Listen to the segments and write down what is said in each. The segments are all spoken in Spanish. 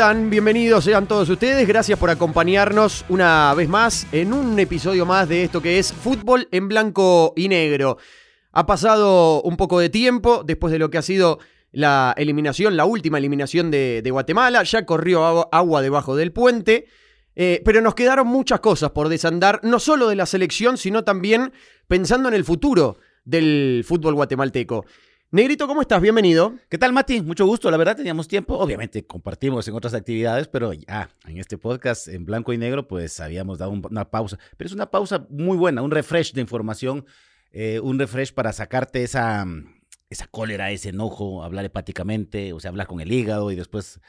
Bienvenidos sean todos ustedes. Gracias por acompañarnos una vez más en un episodio más de esto que es Fútbol en Blanco y Negro. Ha pasado un poco de tiempo después de lo que ha sido la eliminación, la última eliminación de, Guatemala. Ya corrió agua, agua debajo del puente. Eh, pero nos quedaron muchas cosas por desandar, no solo de la selección, sino también pensando en el futuro del fútbol guatemalteco. Negrito, ¿cómo estás? Bienvenido. ¿Qué tal, Mati? Mucho gusto. La verdad, teníamos tiempo. Obviamente, compartimos en otras actividades, pero ya en este podcast en blanco y negro, pues habíamos dado un- una pausa. Pero es una pausa muy buena, un refresh de información, eh, un refresh para sacarte esa, esa cólera, ese enojo, hablar hepáticamente, o sea, hablar con el hígado y después.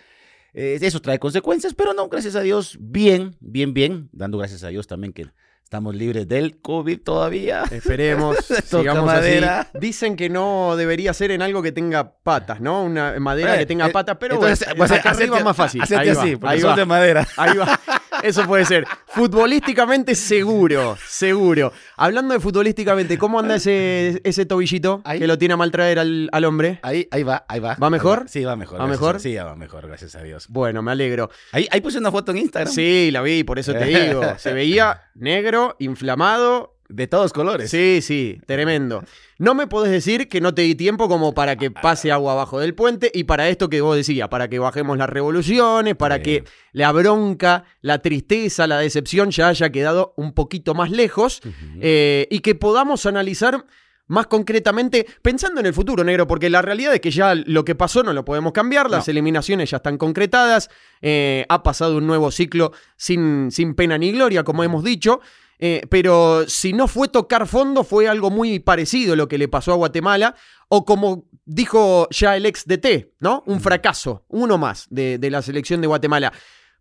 eh, eso trae consecuencias, pero no, gracias a Dios, bien, bien, bien. Dando gracias a Dios también que estamos libres del COVID todavía. Esperemos, sigamos madera. así. Dicen que no debería ser en algo que tenga patas, ¿no? Una madera Eh, que tenga eh, patas, pero entonces, bueno, pues, acá hacete- arriba es más fácil. Ahí va, así, porque ahí va. de madera. Ahí va. Eso puede ser. Futbolísticamente seguro, seguro. Hablando de futbolísticamente, ¿cómo anda ese, ese tobillito Ahí. que lo tiene a mal traer al, al hombre? Ahí, ahí va, ahí va. ¿Va mejor? Ahí Sí, va mejor. ¿Va mejor? a- Sí, va mejor, gracias a Dios. Bueno, me alegro. Ahí, ahí puse una foto en Instagram. Sí, la vi, por eso te digo. Se veía negro, inflamado. De todos colores. Sí, sí, tremendo. No me podés decir que no te di tiempo como para que pase agua abajo del puente y para esto que vos decías, para que bajemos las revoluciones, para Sí. que la bronca, la tristeza, la decepción ya haya quedado un poquito más lejos eh, y que podamos analizar más concretamente, pensando en el futuro, negro, porque la realidad es que ya lo que pasó no lo podemos cambiar, las No. eliminaciones ya están concretadas, eh, ha pasado un nuevo ciclo sin, sin pena ni gloria, como hemos dicho, eh, pero si no fue tocar fondo, fue algo muy parecido lo que le pasó a Guatemala, o como dijo ya el ex DT, ¿no? Un fracaso, uno más de, de la selección de Guatemala.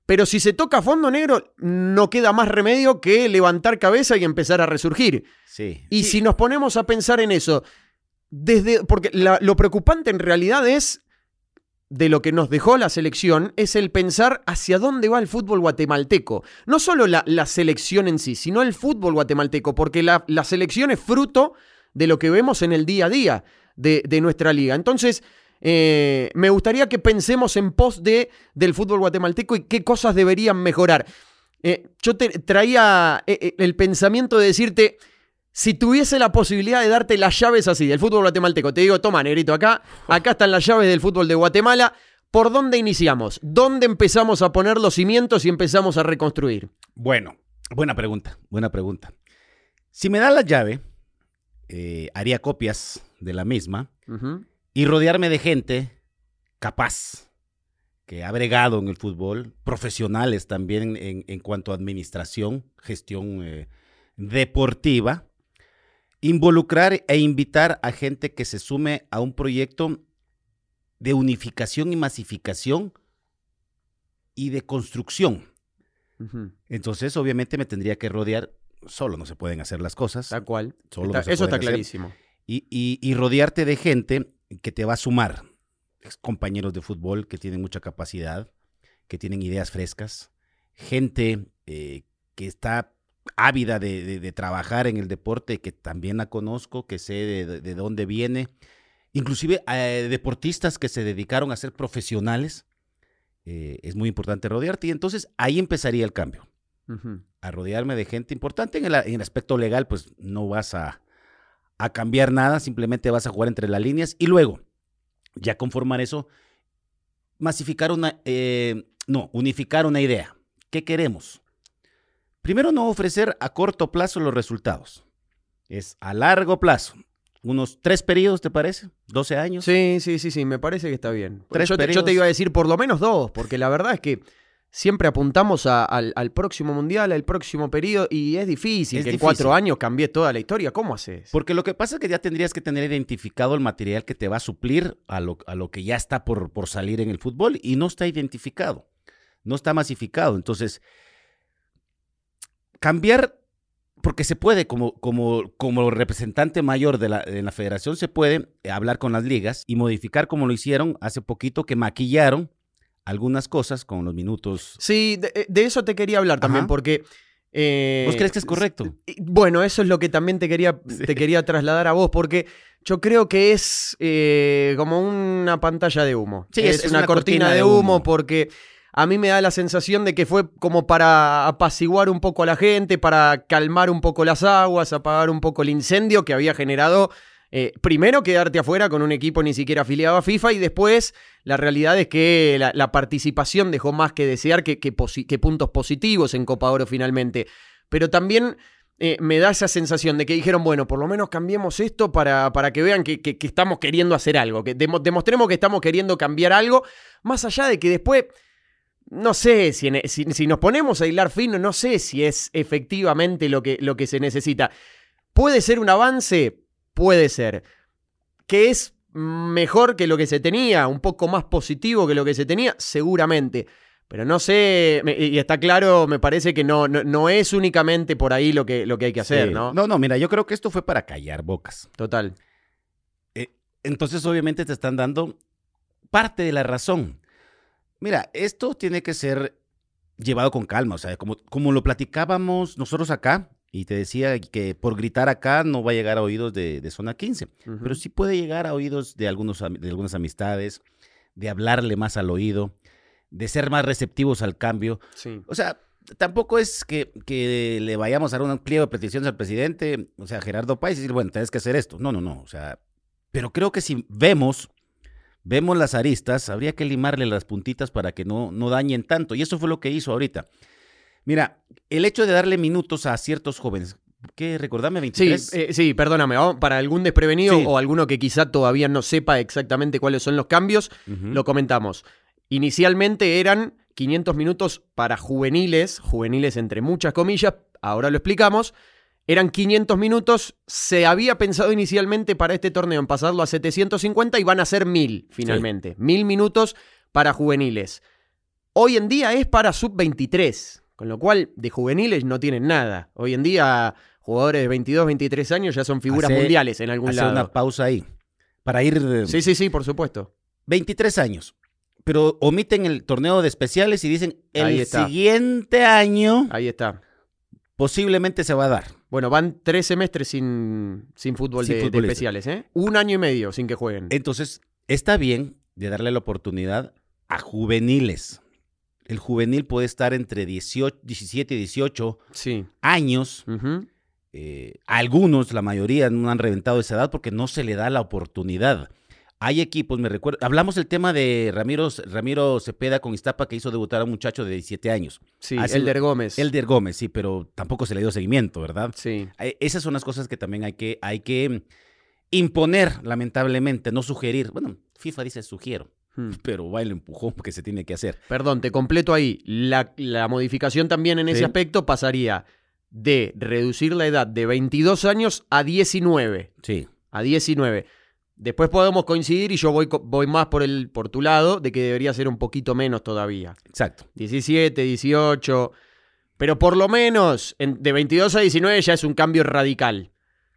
Pero si se toca fondo negro, no queda más remedio que levantar cabeza y empezar a resurgir. Sí. Y Sí. si nos ponemos a pensar en eso, desde. Porque la- lo preocupante en realidad es. De lo que nos dejó la selección es el pensar hacia dónde va el fútbol guatemalteco. No solo la, la selección en sí, sino el fútbol guatemalteco, porque la, la selección es fruto de lo que vemos en el día a día de, de nuestra liga. Entonces, eh, me gustaría que pensemos en pos de, del fútbol guatemalteco y qué cosas deberían mejorar. Eh, yo te traía eh, el pensamiento de decirte, si tuviese la posibilidad de darte las llaves así del fútbol guatemalteco, te digo, toma, negrito, acá, acá están las llaves del fútbol de Guatemala. ¿Por dónde iniciamos? ¿Dónde empezamos a poner los cimientos y empezamos a reconstruir? Bueno, buena pregunta, buena pregunta. Si me da la llave, eh, haría copias de la misma y rodearme de gente capaz, que ha bregado en el fútbol, profesionales también en, en cuanto a administración, gestión eh, deportiva, involucrar e invitar a gente que se sume a un proyecto de unificación y masificación y de construcción. Entonces, obviamente, me tendría que rodear, solo no se pueden hacer las cosas, Tal cual. Solo Está- no se eso está hacer. clarísimo. y, y- y rodearte de gente que te va a sumar, compañeros de fútbol que tienen mucha capacidad, que tienen ideas frescas, gente eh, que está ávida de, de- de trabajar en el deporte, que también la conozco, que sé de, de- de dónde viene, inclusive eh, deportistas que se dedicaron a ser profesionales. eh, es muy importante rodearte y entonces ahí empezaría el cambio a rodearme de gente importante. En el, en el aspecto legal, pues no vas a, a cambiar nada, simplemente vas a jugar entre las líneas y luego, ya conformar eso, masificar una, eh, no, unificar una idea. ¿Qué queremos? Primero, no ofrecer a corto plazo los resultados. Es a largo plazo. Unos tres periodos, ¿te parece? ¿12 años? Sí, sí, sí, sí, me parece que está bien. Tres yo, te, yo te iba a decir por lo menos dos, porque la verdad es que siempre apuntamos a- al, al próximo mundial, al próximo periodo, y es difícil Es que en difícil. cuatro años cambie toda la historia. ¿Cómo haces? Porque lo que pasa es que ya tendrías que tener identificado el material que te va a suplir a lo, a lo que ya está por, por salir en el fútbol y no está identificado, no está masificado. Entonces, cambiar, porque se puede, como, como, como representante mayor de la, de la federación, se puede eh, hablar con las ligas y modificar como lo hicieron hace poquito, que maquillaron algunas cosas con los minutos. Sí, de, de eso te quería hablar también, Ajá. porque Eh, ¿Vos crees que es correcto? Bueno, eso es lo que también te quería, Sí. te quería trasladar a vos, porque yo creo que es eh, como una pantalla de humo. Sí, es, es- es una, una cortina, cortina de de humo, humo. porque a mí me da la sensación de que fue como para apaciguar un poco a la gente, para calmar un poco las aguas, apagar un poco el incendio que había generado. eh, primero quedarte afuera con un equipo ni siquiera afiliado a FIFA y después la realidad es que la, participación dejó más que desear que, puntos positivos en Copa Oro finalmente. Pero también eh, me da esa sensación de que dijeron, bueno, por lo menos cambiemos esto para, para que vean que, que- estamos queriendo hacer algo, que demo- demostremos que estamos queriendo cambiar algo, más allá de que después, no sé, si, en- si- si nos ponemos a hilar fino, no sé si es efectivamente lo que, lo que se necesita. ¿Puede ser un avance? Puede ser. ¿Que es mejor que lo que se tenía? ¿Un poco más positivo que lo que se tenía? Seguramente. Pero no sé, y está claro, me parece que no, no, no es únicamente por ahí lo que, lo que hay que hacer, Sí. ¿no? No, no, mira, yo creo que esto fue para callar bocas. Total. Entonces, obviamente, te están dando parte de la razón. Mira, esto tiene que ser llevado con calma. O sea, como, como lo platicábamos nosotros acá, y te decía que por gritar acá no va a llegar a oídos de, de zona 15, Ujú. pero sí puede llegar a oídos de, algunos, de algunas amistades, de hablarle más al oído, de ser más receptivos al cambio. Sí. O sea, tampoco es que, que le vayamos a dar un pliego de peticiones al presidente, o sea, Gerardo Páez, y decir, bueno, tienes que hacer esto. No, no, no. O sea, pero creo que si vemos, vemos las aristas, habría que limarle las puntitas para que no, no dañen tanto. Y eso fue lo que hizo ahorita. Mira, el hecho de darle minutos a ciertos jóvenes, ¿qué? Recordame, Sí, 23. eh, sí, perdóname, ¿oh? para algún desprevenido Sí. o alguno que quizá todavía no sepa exactamente cuáles son los cambios, lo comentamos. Inicialmente eran 500 minutos para juveniles, juveniles entre muchas comillas, ahora lo explicamos. Eran 500 minutos, se había pensado inicialmente para este torneo en pasarlo a 750 y van a ser 1000 finalmente. 1000 minutos para juveniles. Hoy en día es para sub-23, con lo cual de juveniles no tienen nada. Hoy en día jugadores de 22, 23 años ya son figuras Hace- mundiales en algún Hacer lado. una pausa ahí. Para ir eh, Sí, sí, sí, por supuesto. 23 años. Pero omiten el torneo de especiales y dicen el siguiente año Ahí está. Posiblemente se va a dar. Bueno, van tres semestres sin, sin fútbol Sin de, especiales, ¿eh? Un año y medio sin que jueguen. Entonces, está bien de darle la oportunidad a juveniles. El juvenil puede estar entre 18, 17 y 18 Sí. años. Eh, algunos, la mayoría, no han reventado esa edad porque no se le da la oportunidad. Hay equipos, me recuerdo, hablamos el tema de Ramiro, Ramiro Cepeda con Iztapa que hizo debutar a un muchacho de 17 años. Sí, Hace- Elder Gómez. Elder Gómez, sí, pero tampoco se le dio seguimiento, ¿verdad? Sí. Eh, Esas son las cosas que también hay que, hay que imponer, lamentablemente, no sugerir. Bueno, FIFA dice sugiero, Hmm. pero va el empujón que se tiene que hacer. Perdón, te completo ahí. La, la modificación también en ese aspecto pasaría de reducir la edad de 22 años a 19. Sí, A 19. Después podemos coincidir y yo voy, más por, el, por tu lado de que debería ser un poquito menos todavía. exacto. 17, 18. Pero por lo menos en- de 22 a 19 ya es un cambio radical.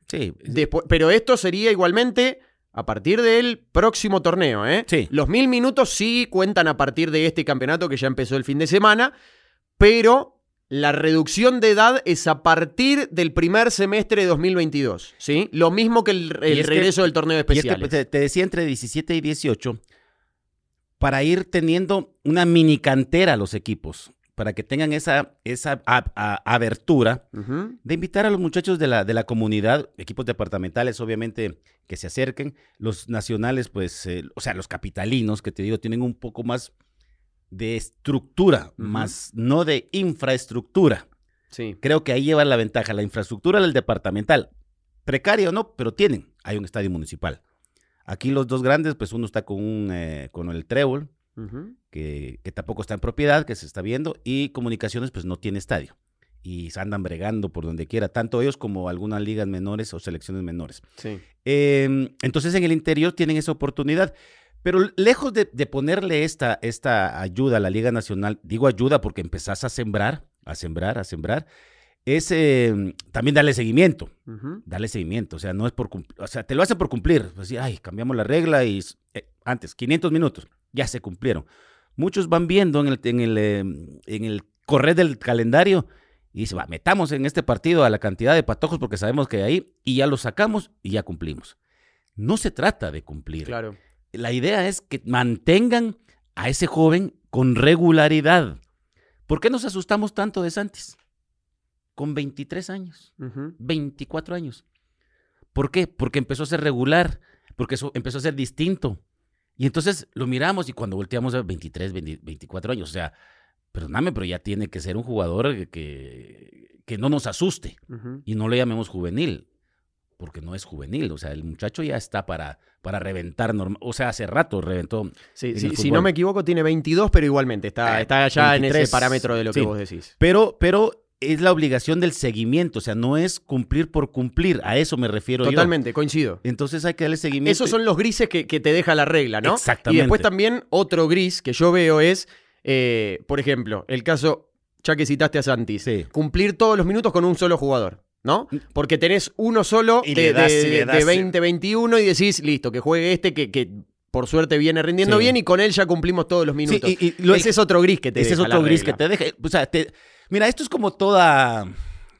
Sí, Después, pero esto sería igualmente a partir del próximo torneo, ¿eh? Sí. Los mil minutos sí cuentan a partir de este campeonato que ya empezó el fin de semana, pero la reducción de edad es a partir del primer semestre de 2022, ¿sí? Lo mismo que el, que- regreso del torneo de Y es que especiales. te, decía entre 17 y 18 para ir teniendo una mini cantera a los equipos, para que tengan esa, esa a- a- abertura de invitar a los muchachos de la, de la comunidad, equipos departamentales, obviamente, que se acerquen. Los nacionales, pues, eh, o sea, los capitalinos, que te digo, tienen un poco más de estructura, más no de infraestructura. Sí. Creo que ahí lleva la ventaja. La infraestructura del departamental, precaria o no, pero tienen. Hay un estadio municipal. Aquí los dos grandes, pues uno está con, un, eh, con el Trébol, que, que tampoco está en propiedad, que se está viendo, y Comunicaciones, pues no tiene estadio. Y se andan bregando por donde quiera, tanto ellos como algunas ligas menores o selecciones menores. Sí. Eh, entonces en el interior tienen esa oportunidad. Pero lejos de, de ponerle esta, esta ayuda a la Liga Nacional, digo ayuda porque empezás a sembrar, a sembrar, a sembrar, es eh, también darle seguimiento, darle seguimiento. O sea, no es por o sea, te lo hace por cumplir. Pues, sí, ay, cambiamos la regla y eh, antes, 500 minutos, ya se cumplieron. Muchos van viendo en el, en el, eh, en el correr del calendario y dice, va, metamos en este partido a la cantidad de patojos porque sabemos que ahí, y ya lo sacamos y ya cumplimos. No se trata de cumplir. Claro. La idea es que mantengan a ese joven con regularidad. ¿Por qué nos asustamos tanto de Santis? Con 23 años, Ujú. 24 años. ¿Por qué? Porque empezó a ser regular, porque eso empezó a ser distinto. Y entonces lo miramos y cuando volteamos a 23, 20 24 años, o sea, perdóname, pero ya tiene que ser un jugador que, que, no nos asuste y no le llamemos juvenil, porque no es juvenil, o sea, el muchacho ya está para, para reventar, o sea, hace rato reventó. Sí, sí, si no me equivoco, tiene 22, pero igualmente está, Ah, está ya en 23, ese parámetro de lo que vos decís. Pero, pero es la obligación del seguimiento, o sea, no es cumplir por cumplir, a eso me refiero yo. Totalmente, coincido. Entonces hay que darle seguimiento. Esos son los grises que, que te deja la regla, ¿no? Exactamente. Y después también otro gris que yo veo es, eh, por ejemplo, el caso, ya que citaste a Santis, Sí. cumplir todos los minutos con un solo jugador, ¿no? Porque tenés uno solo Y de, das, de- de das. 20-21 y decís, listo, que juegue este que, que por suerte viene rindiendo Sí. bien y con él ya cumplimos todos los Sí, minutos. y- y lo- Ese es otro gris que te Ese es deja la otro gris regla. que te deja. O sea, te- mira, esto es como toda,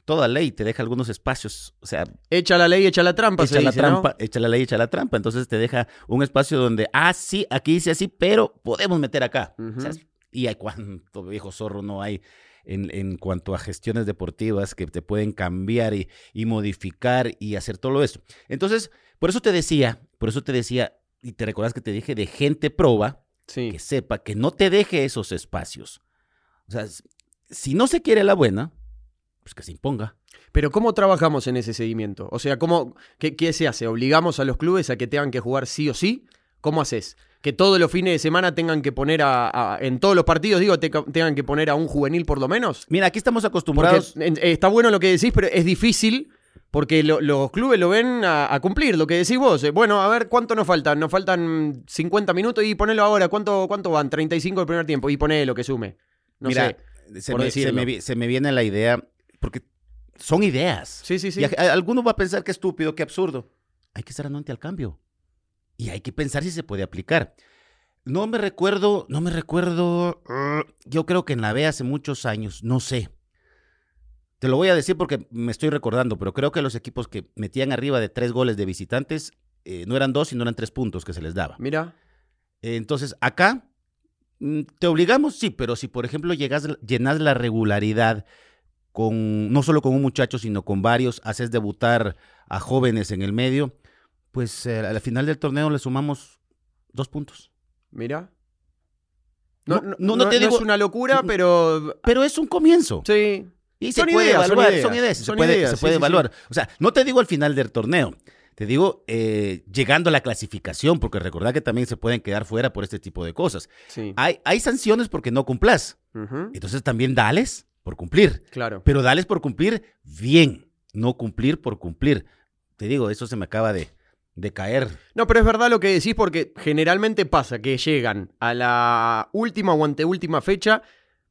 toda ley, te deja algunos espacios. O sea, Echa la ley, echa la trampa, se echa la dice, ¿no? trampa, echa la ley, echa la trampa. Entonces te deja un espacio donde, ah, sí, aquí dice así, pero podemos meter acá. O sea, Ujú. y hay cuánto viejo zorro no hay en, en cuanto a gestiones deportivas que te pueden cambiar y, y modificar y hacer todo eso. Entonces, por eso te decía, por eso te decía, y te recuerdas que te dije de gente proba, Sí. que sepa, que no te deje esos espacios. O sea, si no se quiere la buena, pues que se imponga. Pero ¿cómo trabajamos en ese seguimiento? O sea, ¿cómo, qué, qué se hace? ¿Obligamos a los clubes a que tengan que jugar sí o sí? ¿Cómo haces? Que todos los fines de semana tengan que poner a, a- en todos los partidos, digo, te- tengan que poner a un juvenil por lo menos. Mira, aquí estamos acostumbrados. está bueno lo que decís, pero es difícil porque lo- los clubes lo ven a, a cumplir, lo que decís vos. Eh, Bueno, a ver, ¿cuánto nos faltan? Nos faltan 50 minutos y ponelo ahora. ¿Cuánto, cuánto van? 35 el primer tiempo y ponelo que sume. No Mira, sé. se me, se, me, se me viene la idea, porque son ideas. Sí, sí, sí. Y a- a- alguno va a pensar que estúpido, que absurdo. Hay que estar anuente al cambio. Y hay que pensar si se puede aplicar. No me recuerdo, no me recuerdo. uh, yo creo que en la B hace muchos años, no sé. Te lo voy a decir porque me estoy recordando, pero creo que los equipos que metían arriba de tres goles de visitantes eh, no eran dos, sino eran tres puntos que se les daba. Mira. Entonces, acá, mm, ¿te obligamos? Sí, pero si, por ejemplo, llegas, llenas la regularidad con, no solo con un muchacho, sino con varios, haces debutar a jóvenes en el medio, pues eh, al final del torneo le sumamos dos puntos. Mira. No, No, te digo- es una locura, pero Pero es un comienzo. sí. Y se Son puede ideas, son evaluar, ideas, son ideas, se son puede, ideas, se sí, puede sí, sí. evaluar. O sea, no te digo al final del torneo, te digo eh, llegando a la clasificación, porque recordad que también se pueden quedar fuera por este tipo de cosas. Sí. Hay, hay sanciones porque no cumplas. Entonces también dales por cumplir. Claro. Pero dales por cumplir bien, no cumplir por cumplir. Te digo, eso se me acaba de, de caer. No, pero es verdad lo que decís porque generalmente pasa que llegan a la última o anteúltima fecha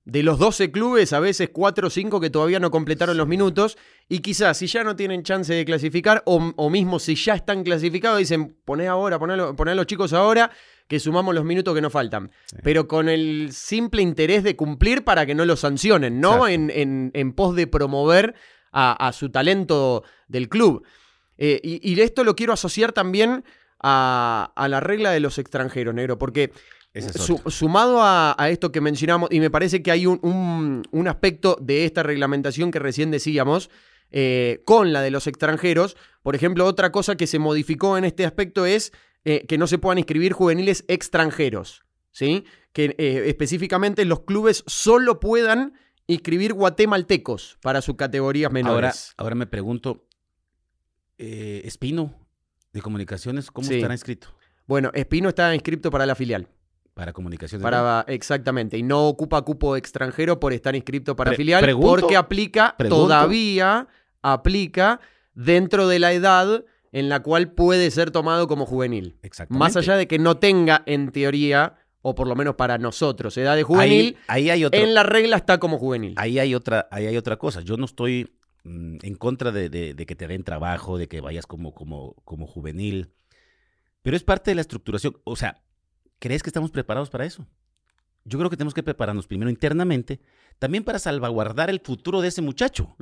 de los 12 clubes, a veces 4 o 5 que todavía no completaron los minutos y quizás si ya no tienen chance de clasificar o, o mismo si ya están clasificados dicen poné ahora, poné, a- poné a los chicos ahora que sumamos los minutos que nos faltan. Pero con el simple interés de cumplir para que no lo sancionen, ¿no? En, en- en pos de promover a, a su talento del club. Eh, y, y esto lo quiero asociar también a, a la regla de los extranjeros, negro, porque es su- sumado a, a esto que mencionamos, y me parece que hay un, un- un aspecto de esta reglamentación que recién decíamos, eh, con la de los extranjeros, por ejemplo, otra cosa que se modificó en este aspecto es eh, que no se puedan inscribir juveniles extranjeros, ¿sí? Que específicamente los clubes solo puedan inscribir guatemaltecos para sus categorías Ahora, menores. ahora me pregunto, eh, Espino de Comunicaciones, ¿cómo Sí. estará inscrito? Bueno, Espino está inscrito para la filial. Para Comunicaciones. Para, exactamente, y no ocupa cupo extranjero por estar inscrito para Pre- filial, pregunto- porque aplica, pregunto- todavía aplica dentro de la edad en la cual puede ser tomado como juvenil. Exactamente. Más allá de que no tenga, en teoría, o por lo menos para nosotros, edad de juvenil, Ahí, ahí hay otro, en la regla está como juvenil. ahí hay otra, ahí hay otra cosa. Yo no estoy mm, en contra de, de- de que te den trabajo, de que vayas como, como, como juvenil, pero es parte de la estructuración. O sea, ¿crees que estamos preparados para eso? yo creo que tenemos que prepararnos primero internamente, también para salvaguardar el futuro de ese muchacho.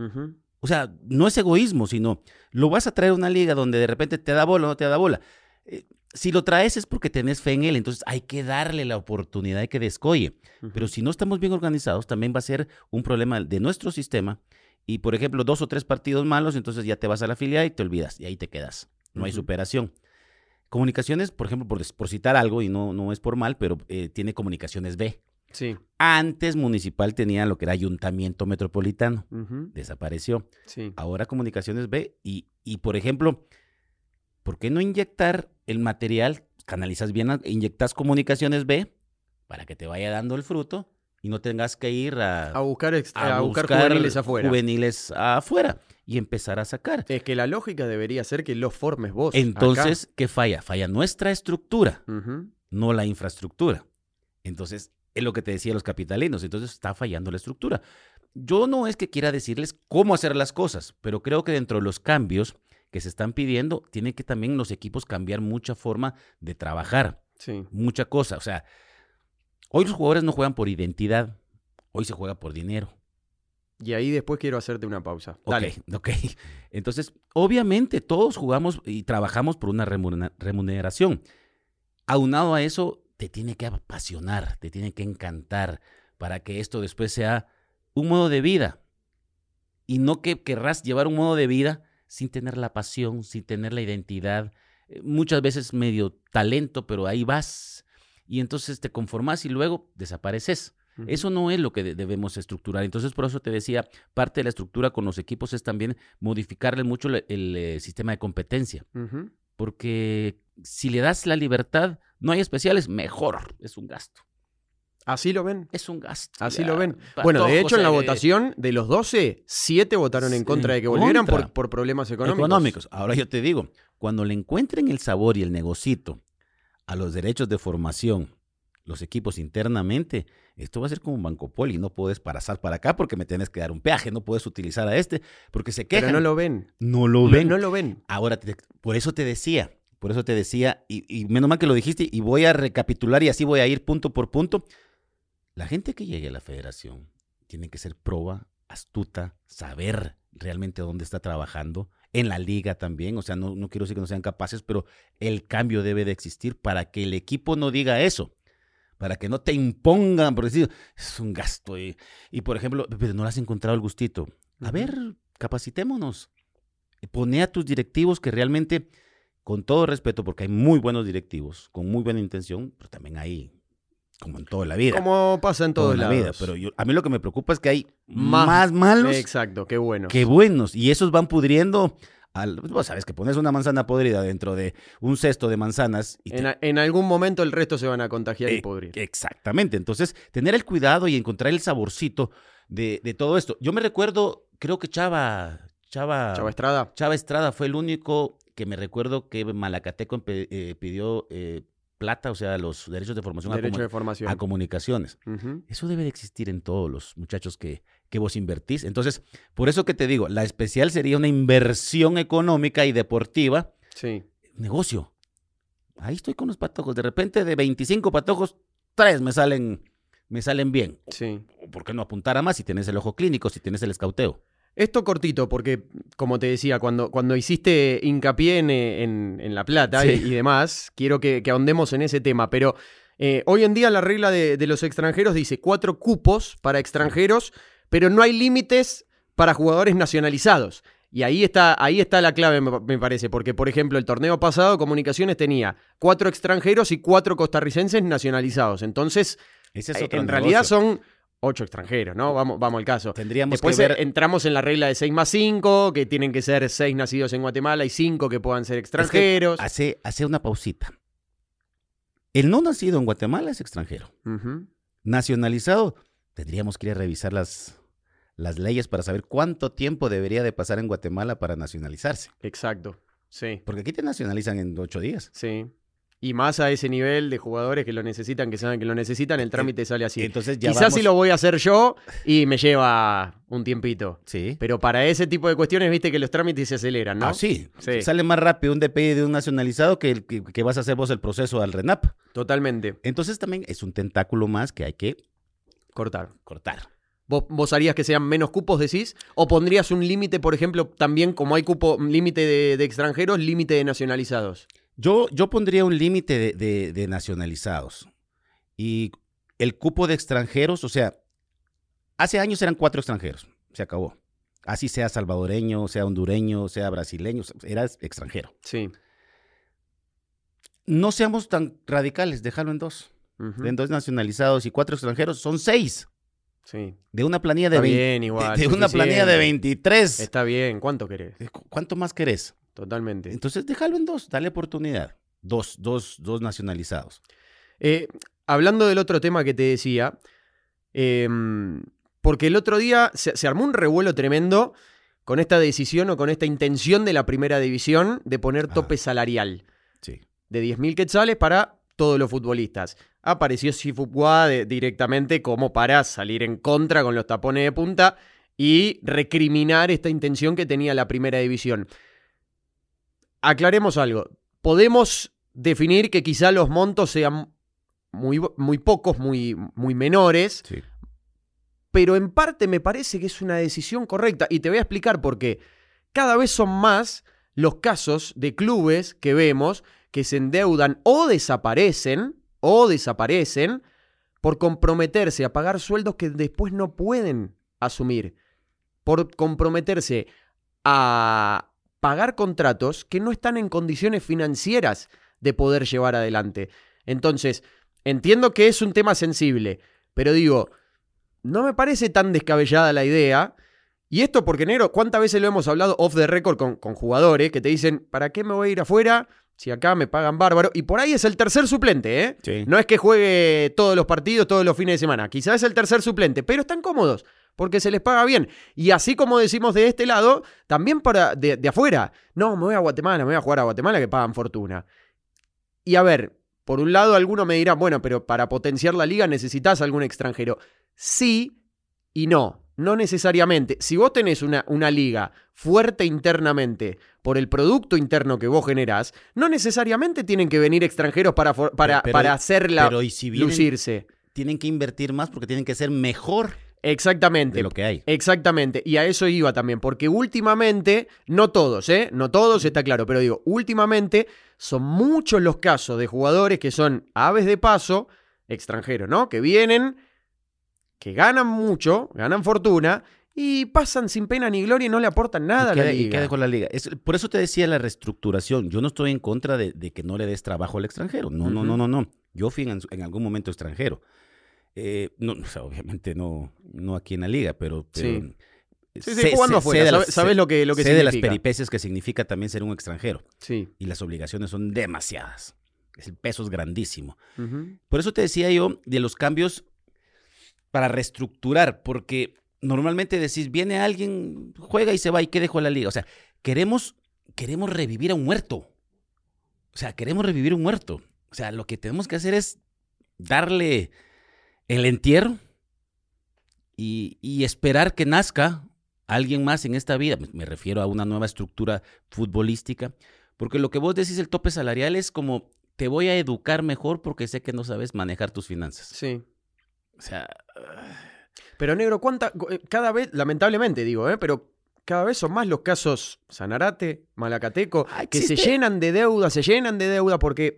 O sea, no es egoísmo, sino lo vas a traer a una liga donde de repente te da bola o no te da bola. Eh, si lo traes es porque tenés fe en él, entonces hay que darle la oportunidad de que descolle. Pero si no estamos bien organizados, también va a ser un problema de nuestro sistema. Y, por ejemplo, dos o tres partidos malos, entonces ya te vas a la filial y te olvidas, y ahí te quedas. No hay superación. Comunicaciones, por ejemplo, por, por citar algo, y no, no es por mal, pero eh, tiene comunicaciones B. Sí. Antes Municipal tenía lo que era Ayuntamiento Metropolitano, desapareció. Sí. Ahora Comunicaciones B. Y, y, por ejemplo, ¿por qué no inyectar el material? Canalizas bien, a- inyectas Comunicaciones B para que te vaya dando el fruto y no tengas que ir a, A buscar, a a buscar buscar juveniles afuera. juveniles afuera y empezar a sacar. Es que la lógica debería ser que los formes vos. Entonces, ¿qué falla? Falla nuestra estructura, no la infraestructura. Entonces, es lo que te decía los capitalinos. Entonces, está fallando la estructura. Yo no es que quiera decirles cómo hacer las cosas, pero creo que dentro de los cambios que se están pidiendo, tienen que también los equipos cambiar mucha forma de trabajar, Sí. mucha cosa. O sea, hoy los jugadores no juegan por identidad, hoy se juega por dinero. Y ahí después quiero hacerte una pausa. Ok, Dale. ok. Entonces, obviamente todos jugamos y trabajamos por una remuneración. Aunado a eso, te tiene que apasionar, te tiene que encantar para que esto después sea un modo de vida. Y no que querrás llevar un modo de vida sin tener la pasión, sin tener la identidad, eh, muchas veces medio talento, pero ahí vas. Y entonces te conformas y luego desapareces. Eso no es lo que de- debemos estructurar. Entonces, por eso te decía, parte de la estructura con los equipos es también modificarle mucho el, el, eh, sistema de competencia. Porque si le das la libertad, no hay especiales, mejor. Es un gasto. Así lo ven. Es un gasto. Así ya. lo ven. Bueno, de hecho, en la votación de los 12, 7 votaron en contra de que volvieran por, por problemas económicos. económicos. Ahora yo te digo, cuando le encuentren el sabor y el negocito a los derechos de formación, los equipos internamente, esto va a ser como un Banco Poli, no puedes pasar para acá porque me tienes que dar un peaje, no puedes utilizar a este, porque se quejan. Pero no lo ven. No lo No- ven. No lo ven. Ahora, te- por eso te decía, por eso te decía, y, y menos mal que lo dijiste, y voy a recapitular y así voy a ir punto por punto. La gente que llegue a la federación tiene que ser proba, astuta, saber realmente dónde está trabajando, en la liga también, o sea, no, no quiero decir que no sean capaces, pero el cambio debe de existir para que el equipo no diga eso, para que no te impongan, por decir, es un gasto, y, y por ejemplo, pero no le has encontrado el gustito. A ver, capacitémonos. Pone a tus directivos que realmente, con todo respeto, porque hay muy buenos directivos, con muy buena intención, pero también hay, como en toda la vida. Como pasa en toda la vida. Pero yo, a mí lo que me preocupa es que hay Más- más, malos Exacto, qué bueno. que buenos. Y esos van pudriendo. Al, vos sabes que pones una manzana podrida dentro de un cesto de manzanas. Y te- En, a- en algún momento el resto se van a contagiar y Eh, podrir. Exactamente. Entonces, tener el cuidado y encontrar el saborcito de, de todo esto. Yo me recuerdo, creo que Chava, Chava, Chava Estrada. Chava Estrada fue el único que me recuerdo que Malacateco eh, pidió eh, plata, o sea, los derechos de formación a, Derecho de formación. a comunicaciones. Eso debe de existir en todos los muchachos que, que vos invertís. Entonces, por eso que te digo, la especial sería una inversión económica y deportiva Sí. negocio. Ahí estoy con los patojos. De repente, de 25 patojos, tres me salen, me salen bien. Sí. ¿Por qué no apuntar a más si tienes el ojo clínico, si tienes el escauteo? Esto cortito, porque como te decía, cuando, cuando hiciste hincapié en, en- en La Plata Sí. y, y demás, quiero que, que ahondemos en ese tema. Pero eh, hoy en día la regla de, de los extranjeros dice cuatro cupos para extranjeros, pero no hay límites para jugadores nacionalizados. Y ahí está, ahí está la clave, me, me parece, porque por ejemplo el torneo pasado Comunicaciones tenía cuatro extranjeros y cuatro costarricenses nacionalizados. Entonces, Ese es otro en realidad son ocho extranjeros, ¿no? Vamos, vamos al caso. Tendríamos Después que ver... eh, entramos en la regla de 6 más 5, que tienen que ser 6 nacidos en Guatemala y 5 que puedan ser Es que extranjeros. hace, hace una pausita. El no nacido en Guatemala es extranjero. Nacionalizado, tendríamos que ir a revisar las, las leyes para saber cuánto tiempo debería de pasar en Guatemala para nacionalizarse. Exacto. Sí, Porque aquí te nacionalizan en ocho días. sí. Y más a ese nivel de jugadores que lo necesitan, que saben que lo necesitan, el trámite sale así. Entonces ya Quizás vamos- si lo voy a hacer yo y me lleva un tiempito. Sí. Pero para ese tipo de cuestiones, viste que los trámites se aceleran, ¿no? Ah, sí. Sí. Sale más rápido un DPI de un nacionalizado que, el- que, que vas a hacer vos el proceso al RENAP. Totalmente. Entonces también es un tentáculo más que hay que Cortar. cortar. ¿Vos, vos harías que sean menos cupos, decís? ¿O pondrías un límite, por ejemplo, también como hay cupo, límite de, de extranjeros, límite de nacionalizados? Yo, yo pondría un límite de, de- de nacionalizados. Y el cupo de extranjeros, o sea, hace años eran cuatro extranjeros. Se acabó. Así sea salvadoreño, sea hondureño, sea brasileño, eras extranjero. Sí. No seamos tan radicales, déjalo en dos. En dos nacionalizados y cuatro extranjeros son seis. Sí. De una planilla de, Está 20 bien, igual. de una planilla de suficiente. 23. Está bien. ¿Cuánto querés? ¿Cu- ¿Cuánto más querés? Totalmente. Entonces déjalo en dos, dale oportunidad. Dos, dos, dos nacionalizados. Eh, hablando del otro tema que te decía, em, porque el otro día se, se armó un revuelo tremendo con esta decisión o con esta intención de la primera división de poner Ah. tope salarial Sí. de 10.000 quetzales para todos los futbolistas. Apareció Sifupua directamente como para salir en contra con los tapones de punta y recriminar esta intención que tenía la primera división. Aclaremos algo. Podemos definir que quizá los montos sean muy, muy pocos, muy, muy menores, Sí. pero en parte me parece que es una decisión correcta. Y te voy a explicar por qué. Cada vez son más los casos de clubes que vemos que se endeudan o desaparecen, o desaparecen, por comprometerse a pagar sueldos que después no pueden asumir. Por comprometerse a pagar contratos que no están en condiciones financieras de poder llevar adelante. Entonces, entiendo que es un tema sensible, pero digo, no me parece tan descabellada la idea. Y esto porque, negro, ¿cuántas veces lo hemos hablado off the record con, con jugadores que te dicen, ¿para qué me voy a ir afuera si acá me pagan bárbaro? Y por ahí es el tercer suplente, ¿eh? Sí. No es que juegue todos los partidos, todos los fines de semana. Quizás es el tercer suplente, pero están cómodos porque se les paga bien. Y así como decimos de este lado, también para de, de afuera. No, me voy a Guatemala, me voy a jugar a Guatemala que pagan fortuna. Y a ver, por un lado alguno me dirá, bueno, pero para potenciar la liga necesitas algún extranjero. Sí y no. No necesariamente. Si vos tenés una, una liga fuerte internamente por el producto interno que vos generás, no necesariamente tienen que venir extranjeros para, for- para, Pero- para hacerla Pero y si vienen, lucirse. tienen que invertir más porque tienen que ser mejor Exactamente. de lo que hay. Exactamente, y a eso iba también, porque últimamente, no todos, ¿eh? No todos, está claro, pero digo, últimamente son muchos los casos de jugadores que son aves de paso, extranjeros, ¿no? Que vienen, que ganan mucho, ganan fortuna, y pasan sin pena ni gloria y no le aportan nada y a queda, la y liga. queda con la liga. Es- por eso te decía la reestructuración. Yo no estoy en contra de, de que no le des trabajo al extranjero. No, no, no, no, no. Yo fui en, en algún momento extranjero. Eh, no, o sea, obviamente no, no aquí en la liga, pero... pero Sí. Sí, sí, sé- jugando sé- afuera, sé de sabe- las- sabes lo que, lo que sé de las peripecias que significa también ser un extranjero. Sí. Y las obligaciones son demasiadas. El peso es grandísimo. Por eso te decía yo de los cambios para reestructurar, porque normalmente decís, viene alguien, juega y se va y qué dejó la liga. O sea, queremos, queremos revivir a un muerto. O sea, queremos revivir un muerto. O sea, lo que tenemos que hacer es darle el entierro y, y esperar que nazca alguien más en esta vida. Me- refiero a una nueva estructura futbolística, porque lo que vos decís, el tope salarial es como te voy a educar mejor porque sé que no sabes manejar tus finanzas. Sí. O sea, Pero negro, ¿cuánta? eh, Cada vez, lamentablemente digo, ¿eh? pero cada vez son más los casos Sanarate, Malacateco, Ah, que se llenan de deuda, se llenan de deuda porque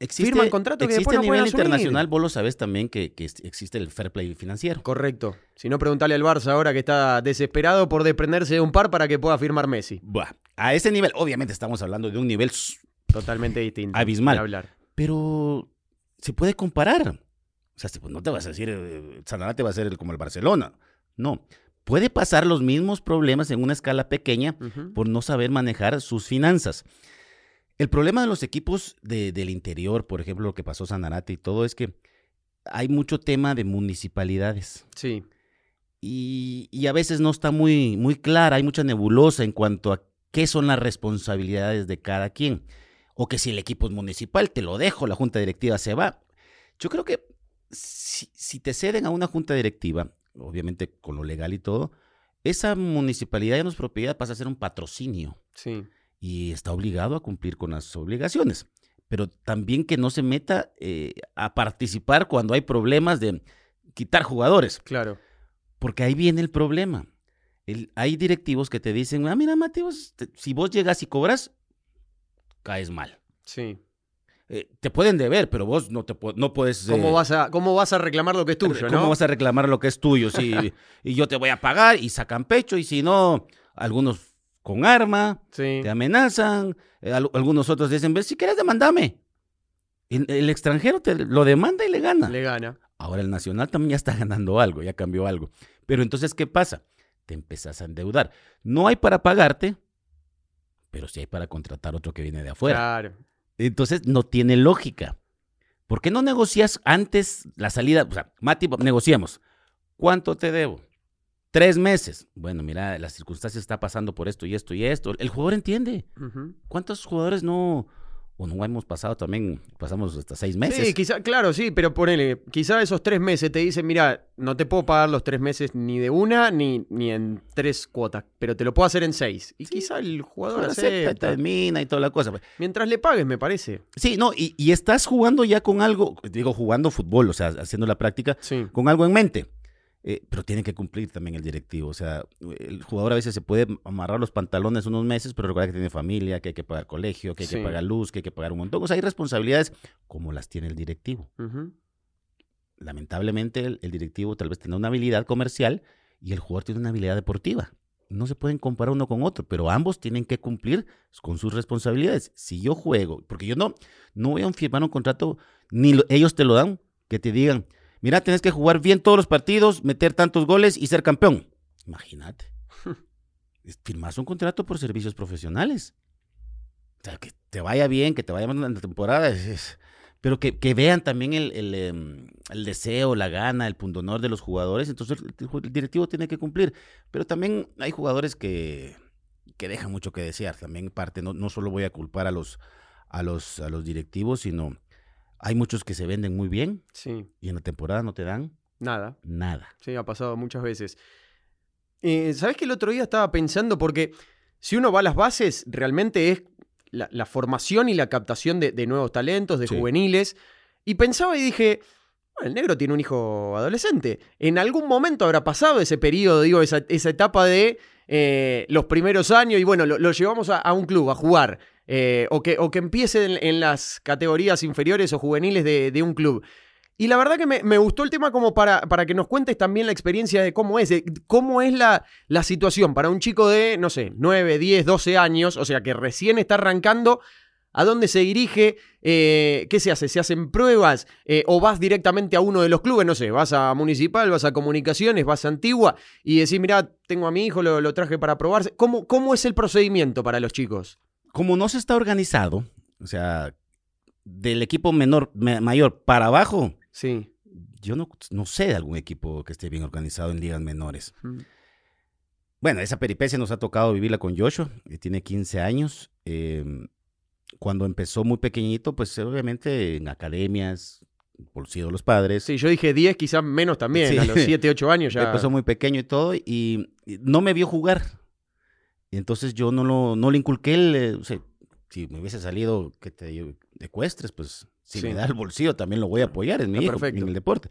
existe, Firman contratos que existe después a nivel asumir. internacional, vos lo sabes también que, que existe el fair play financiero. Correcto. Si no, preguntale al Barça ahora que está desesperado por desprenderse de un par para que pueda firmar Messi. Buah, a ese nivel, obviamente estamos hablando de un nivel, Totalmente distinto. Abismal. Hablar. pero se puede comparar. O sea, no te vas a decir, eh, Sanarate va a ser como el Barcelona. No, puede pasar los mismos problemas en una escala pequeña por no saber manejar sus finanzas. El problema de los equipos de- del interior, por ejemplo, lo que pasó Sanarate y todo, es que hay mucho tema de municipalidades. Sí. Y, y a veces no está muy, muy clara, hay mucha nebulosa en cuanto a qué son las responsabilidades de cada quien. O que si el equipo es municipal, te lo dejo, la junta directiva se va. Yo creo que si, si te ceden a una junta directiva, obviamente con lo legal y todo, esa municipalidad ya no es propiedad, pasa a ser un patrocinio. Sí. Y está obligado a cumplir con las obligaciones. Pero también que no se meta eh, a participar cuando hay problemas de quitar jugadores. Claro. Porque ahí viene el problema. El- hay directivos que te dicen, ah, mira, Mateos, te- si vos llegas y cobras, caes mal. Sí. Eh, te pueden deber, pero vos no, te no puedes... ¿Cómo eh, vas, a, ¿Cómo vas a reclamar lo que es tuyo, ¿Cómo no? vas a reclamar lo que es tuyo? Si, y yo te voy a pagar y sacan pecho, y si no, algunos con arma, Sí. te amenazan, eh, al- algunos otros dicen, "Ve, si quieres demandame. El, el extranjero te lo demanda y le gana. Le gana. Ahora el nacional también ya está ganando algo, ya cambió algo. Pero entonces, ¿qué pasa? Te empezás a endeudar. No hay para pagarte, pero sí hay para contratar otro que viene de afuera. Claro. Entonces no tiene lógica. ¿Por qué no negocias antes la salida? O sea, Mati, negociamos. ¿Cuánto te debo? Tres meses. Bueno, mira, las circunstancias está pasando por esto y esto y esto. El jugador entiende. Ujú. ¿Cuántos jugadores no, o no hemos pasado también? Pasamos hasta seis meses. Sí, quizá, claro, sí, pero ponele, quizá esos tres meses te dicen, mira, no te puedo pagar los tres meses ni de una ni, ni en tres cuotas, pero te lo puedo hacer en seis. Y quizá el jugador acepta, acepta. termina y toda la cosa. Mientras le pagues, me parece. Sí, no, y, y estás jugando ya con algo, digo, jugando fútbol, o sea, haciendo la práctica, Sí. con algo en mente. Eh, pero tiene que cumplir también el directivo. O sea, el jugador a veces se puede amarrar los pantalones unos meses, pero recuerda que tiene familia, que hay que pagar colegio, que hay Sí. que pagar luz, que hay que pagar un montón. O sea, hay responsabilidades como las tiene el directivo. Lamentablemente, el, el directivo tal vez tiene una habilidad comercial y el jugador tiene una habilidad deportiva. No se pueden comparar uno con otro, pero ambos tienen que cumplir con sus responsabilidades. Si yo juego, porque yo no, no voy a firmar un contrato, ni lo- ellos te lo dan, que te digan, mira, tienes que jugar bien todos los partidos, meter tantos goles y ser campeón. Imagínate. Firmas un contrato por servicios profesionales. O sea, que te vaya bien, que te vaya mal en la temporada, es- es- pero que, que vean también el, el, em, el deseo, la gana, el pundonor de los jugadores. Entonces el, el directivo tiene que cumplir. Pero también hay jugadores que, que dejan mucho que desear. También parte, no, no solo voy a culpar a los, a, los, a los directivos, sino hay muchos que se venden muy bien Sí, y en la temporada no te dan nada. nada. Sí, ha pasado muchas veces. Eh, ¿Sabes que el otro día estaba pensando? Porque si uno va a las bases, realmente es la, la formación y la captación de, de nuevos talentos, de Sí. juveniles. Y pensaba y dije, "Bueno, el negro tiene un hijo adolescente. En algún momento habrá pasado ese periodo, digo, esa, esa etapa de eh, los primeros años y bueno, lo, lo llevamos a, a un club a jugar. Eh, o, que, o que empiece en, las categorías inferiores o juveniles de, un club. Y la verdad que me, me gustó el tema como para, para que nos cuentes también la experiencia de cómo es, cómo es la, la situación para un chico de, no sé, 9, 10, 12 años, o sea, que recién está arrancando, ¿a dónde se dirige? Eh, ¿Qué se hace? ¿Se hacen pruebas? Eh, ¿O vas directamente a uno de los clubes? No sé, vas a Municipal, vas a Comunicaciones, vas a Antigua y decís, mira, tengo a mi hijo, lo, lo traje para probarse. ¿Cómo, ¿Cómo es el procedimiento para los chicos? Como no se está organizado, o sea, del equipo menor, ma- mayor para abajo, Sí. yo no, no sé de algún equipo que esté bien organizado en ligas menores. Mm. Bueno, esa peripecia nos ha tocado vivirla con Joshua, que tiene 15 años. eh, cuando empezó muy pequeñito, pues obviamente en academias, bolsillo de los padres. Sí, yo dije 10, quizás menos también, Sí. a los 7, 8 años ya. Empezó muy pequeño y todo, y, y no me vio jugar. Y entonces yo no, lo, no le inculqué el, eh, o sea, si me hubiese salido que te ecuestres, pues si Sí. me da el bolsillo también lo voy a apoyar, es mi hijo, en el deporte.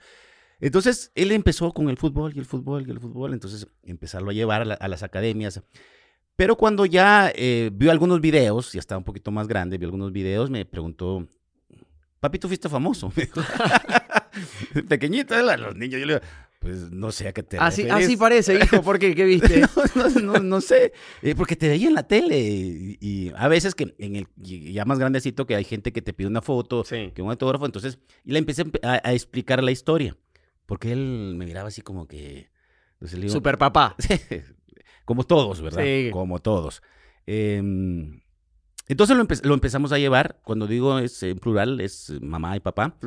Entonces él empezó con el fútbol y el fútbol y el fútbol, entonces empezarlo a llevar a, la- a las academias. Pero cuando ya eh, vio algunos videos, ya estaba un poquito más grande, vio algunos videos, me preguntó, papi, tú fuiste famoso. Pequeñito, los niños, yo le digo, pues no sé a qué te Así, referís". así parece, hijo, ¿por qué? ¿Qué viste? no, no, no, no sé, eh, porque te veía en la tele y, y a veces que en el ya más grandecito que hay gente que te pide una foto, Sí. que un autógrafo, entonces y le empecé a explicar la historia, porque él me miraba así como que, entonces digo, Super papá. como todos, ¿verdad? Sí. Como todos. Em, entonces lo, empe- lo empezamos a llevar, cuando digo es en plural, es mamá y papá.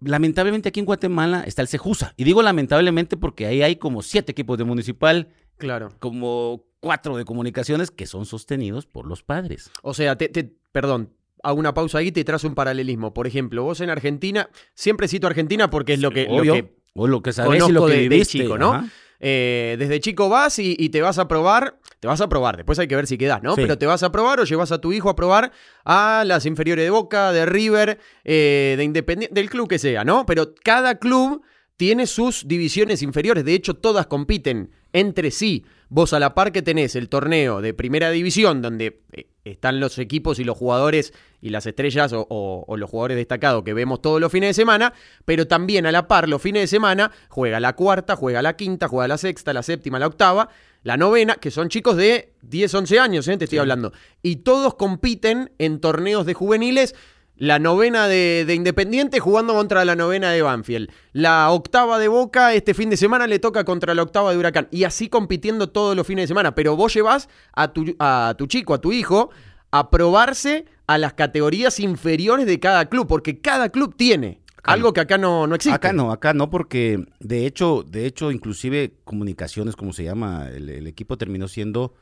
Lamentablemente aquí en Guatemala está el Cejusa. Y digo lamentablemente porque ahí hay como siete equipos de municipal, Claro. como cuatro de comunicaciones que son sostenidos por los padres. O sea, te, te- perdón, a una pausa ahí y te trazo un paralelismo. Por ejemplo, vos en Argentina, siempre cito Argentina porque es lo que, lo Obvio. que o lo que sabes y lo que de- de chico, ¿no? ajá. Eh, desde chico vas y, y te vas a probar, te vas a probar, después hay que ver si quedás, ¿no? Sí. Pero te vas a probar o llevas a tu hijo a probar a las inferiores de Boca, de River, eh, de Independiente, del club que sea, ¿no? Pero cada club tiene sus divisiones inferiores, de hecho todas compiten entre sí. Vos a la par que tenés el torneo de primera división, donde eh, están los equipos y los jugadores y las estrellas o, o- o los jugadores destacados que vemos todos los fines de semana, pero también a la par los fines de semana juega la cuarta, juega la quinta, juega la sexta, la séptima, la octava, la novena, que son chicos de 10, 11 años, ¿eh? te estoy hablando. Y todos compiten en torneos de juveniles. La novena de, de Independiente jugando contra la novena de Banfield. La octava de Boca este fin de semana le toca contra la octava de Huracán. Y así compitiendo todos los fines de semana. Pero vos llevas a tu, a tu chico, a tu hijo, a probarse a las categorías inferiores de cada club. Porque cada club tiene Acá algo no. que acá no, no existe. Acá no, acá no, porque de hecho, de hecho, inclusive comunicaciones, como se llama, el, el equipo terminó siendo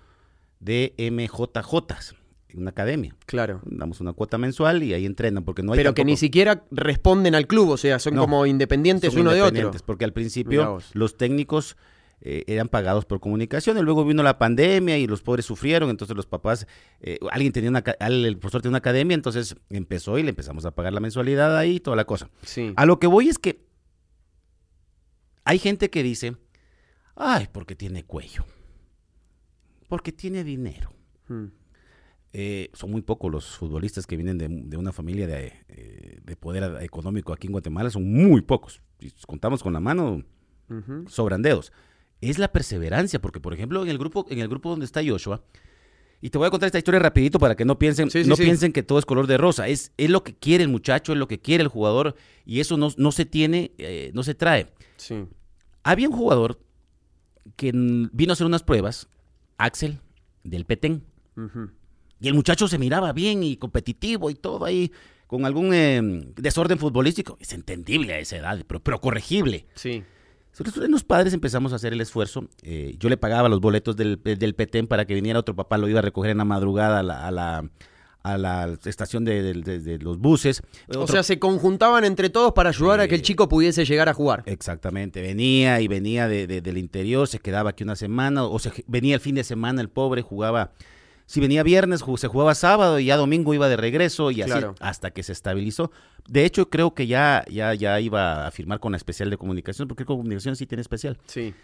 de MJJ, una academia. Claro. Damos una cuota mensual y ahí entrenan, porque no hay Pero que ni siquiera responden al club. O sea, son No, como independientes son uno de otro. independientes, Porque al principio los técnicos eh, eran pagados por comunicación y luego vino la pandemia y los pobres sufrieron, entonces los papás, eh, alguien tenía una, el profesor tenía una academia, entonces empezó y le empezamos a pagar la mensualidad ahí y toda la cosa. Sí. A lo que voy es que hay gente que dice, ay, porque tiene cuello, porque tiene dinero. Mm. Eh, son muy pocos los futbolistas que vienen de, de una familia de, eh, de poder económico aquí en Guatemala, son muy pocos. Si contamos con la mano, sobran dedos. Es la perseverancia, porque por ejemplo en el grupo, en el grupo donde está Joshua, y te voy a contar esta historia rapidito para que no piensen, Sí, sí, no sí. piensen que todo es color de rosa. Es, es lo que quiere el muchacho, es lo que quiere el jugador, y eso no, no se tiene, eh, no se trae. Había un jugador que vino a hacer unas pruebas, Axel, del Petén. Ujú. Y el muchacho se miraba bien y competitivo y todo ahí, con algún eh, desorden futbolístico. Es entendible a esa edad, pero, pero corregible. Sí. Nosotros los padres empezamos a hacer el esfuerzo. eh, yo le pagaba los boletos del, del Petén para que viniera otro papá, lo iba a recoger en la madrugada a la, a la, a la estación de, de- de- de los buses. O sea, se conjuntaban entre todos para ayudar a que el Eh, chico pudiese llegar a jugar. Exactamente, venía y venía de- de- del interior, se quedaba aquí una semana, o se, venía el fin de semana el pobre, jugaba, si venía viernes, se jugaba sábado y ya domingo iba de regreso y así Claro. hasta que se estabilizó. De hecho, creo que ya, ya, ya iba a firmar con la especial de comunicación, porque comunicación sí tiene especial. Sí.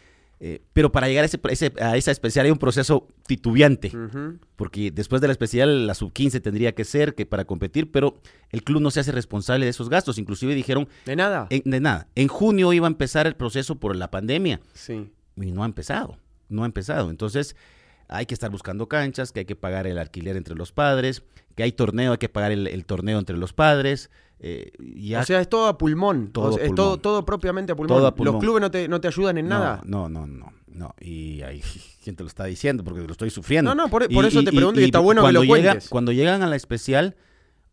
Eh, pero para llegar a, ese, ese- a esa especial hay un proceso titubeante, porque después de la especial la sub-15 tendría que ser que para competir, pero el club no se hace responsable de esos gastos. Inclusive dijeron, ¿De nada? en- de nada, en junio iba a empezar el proceso por la pandemia Sí. y no ha empezado, no ha empezado. Entonces hay que estar buscando canchas, que hay que pagar el alquiler entre los padres, que hay torneo, hay que pagar el, el torneo entre los padres. eh, y ya- O sea, es todo a pulmón. Todo O sea, a es todo, pulmón. todo propiamente a pulmón. Todo a Los pulmón. clubes no te, no te ayudan en no, nada. No, no, no, no. Y hay quien te lo está diciendo porque lo estoy sufriendo. No, no, por- por eso te pregunto y está bueno que lo llega- cuentes. Cuando llegan a la especial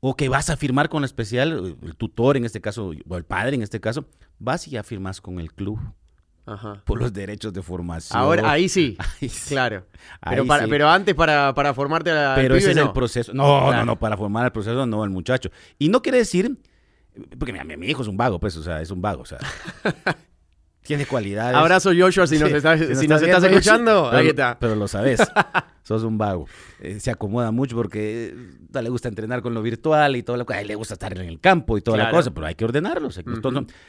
o que vas a firmar con la especial, el tutor en este caso, o el padre en este caso, vas y ya firmas con el club Ajá. por los derechos de formación. Ahora, ahí sí. Ahí sí. Claro. Ahí Pero, para- sí. pero antes para, para formarte a Pero ese es el proceso. No, Claro. no, no, para formar el proceso no, el muchacho. Y no quiere decir, porque mi, mi- mi hijo es un vago, pues, o sea, es un vago, o sea. tiene cualidades. Abrazo Joshua si nos Sí, estás, si nos si nos estás escuchando. pero, Ahí está. Pero lo sabes, sos un vago. Eh, se acomoda mucho porque eh, le gusta entrenar con lo virtual y todo lo que a él le gusta estar en el campo y toda la cosa, pero hay que ordenarlos.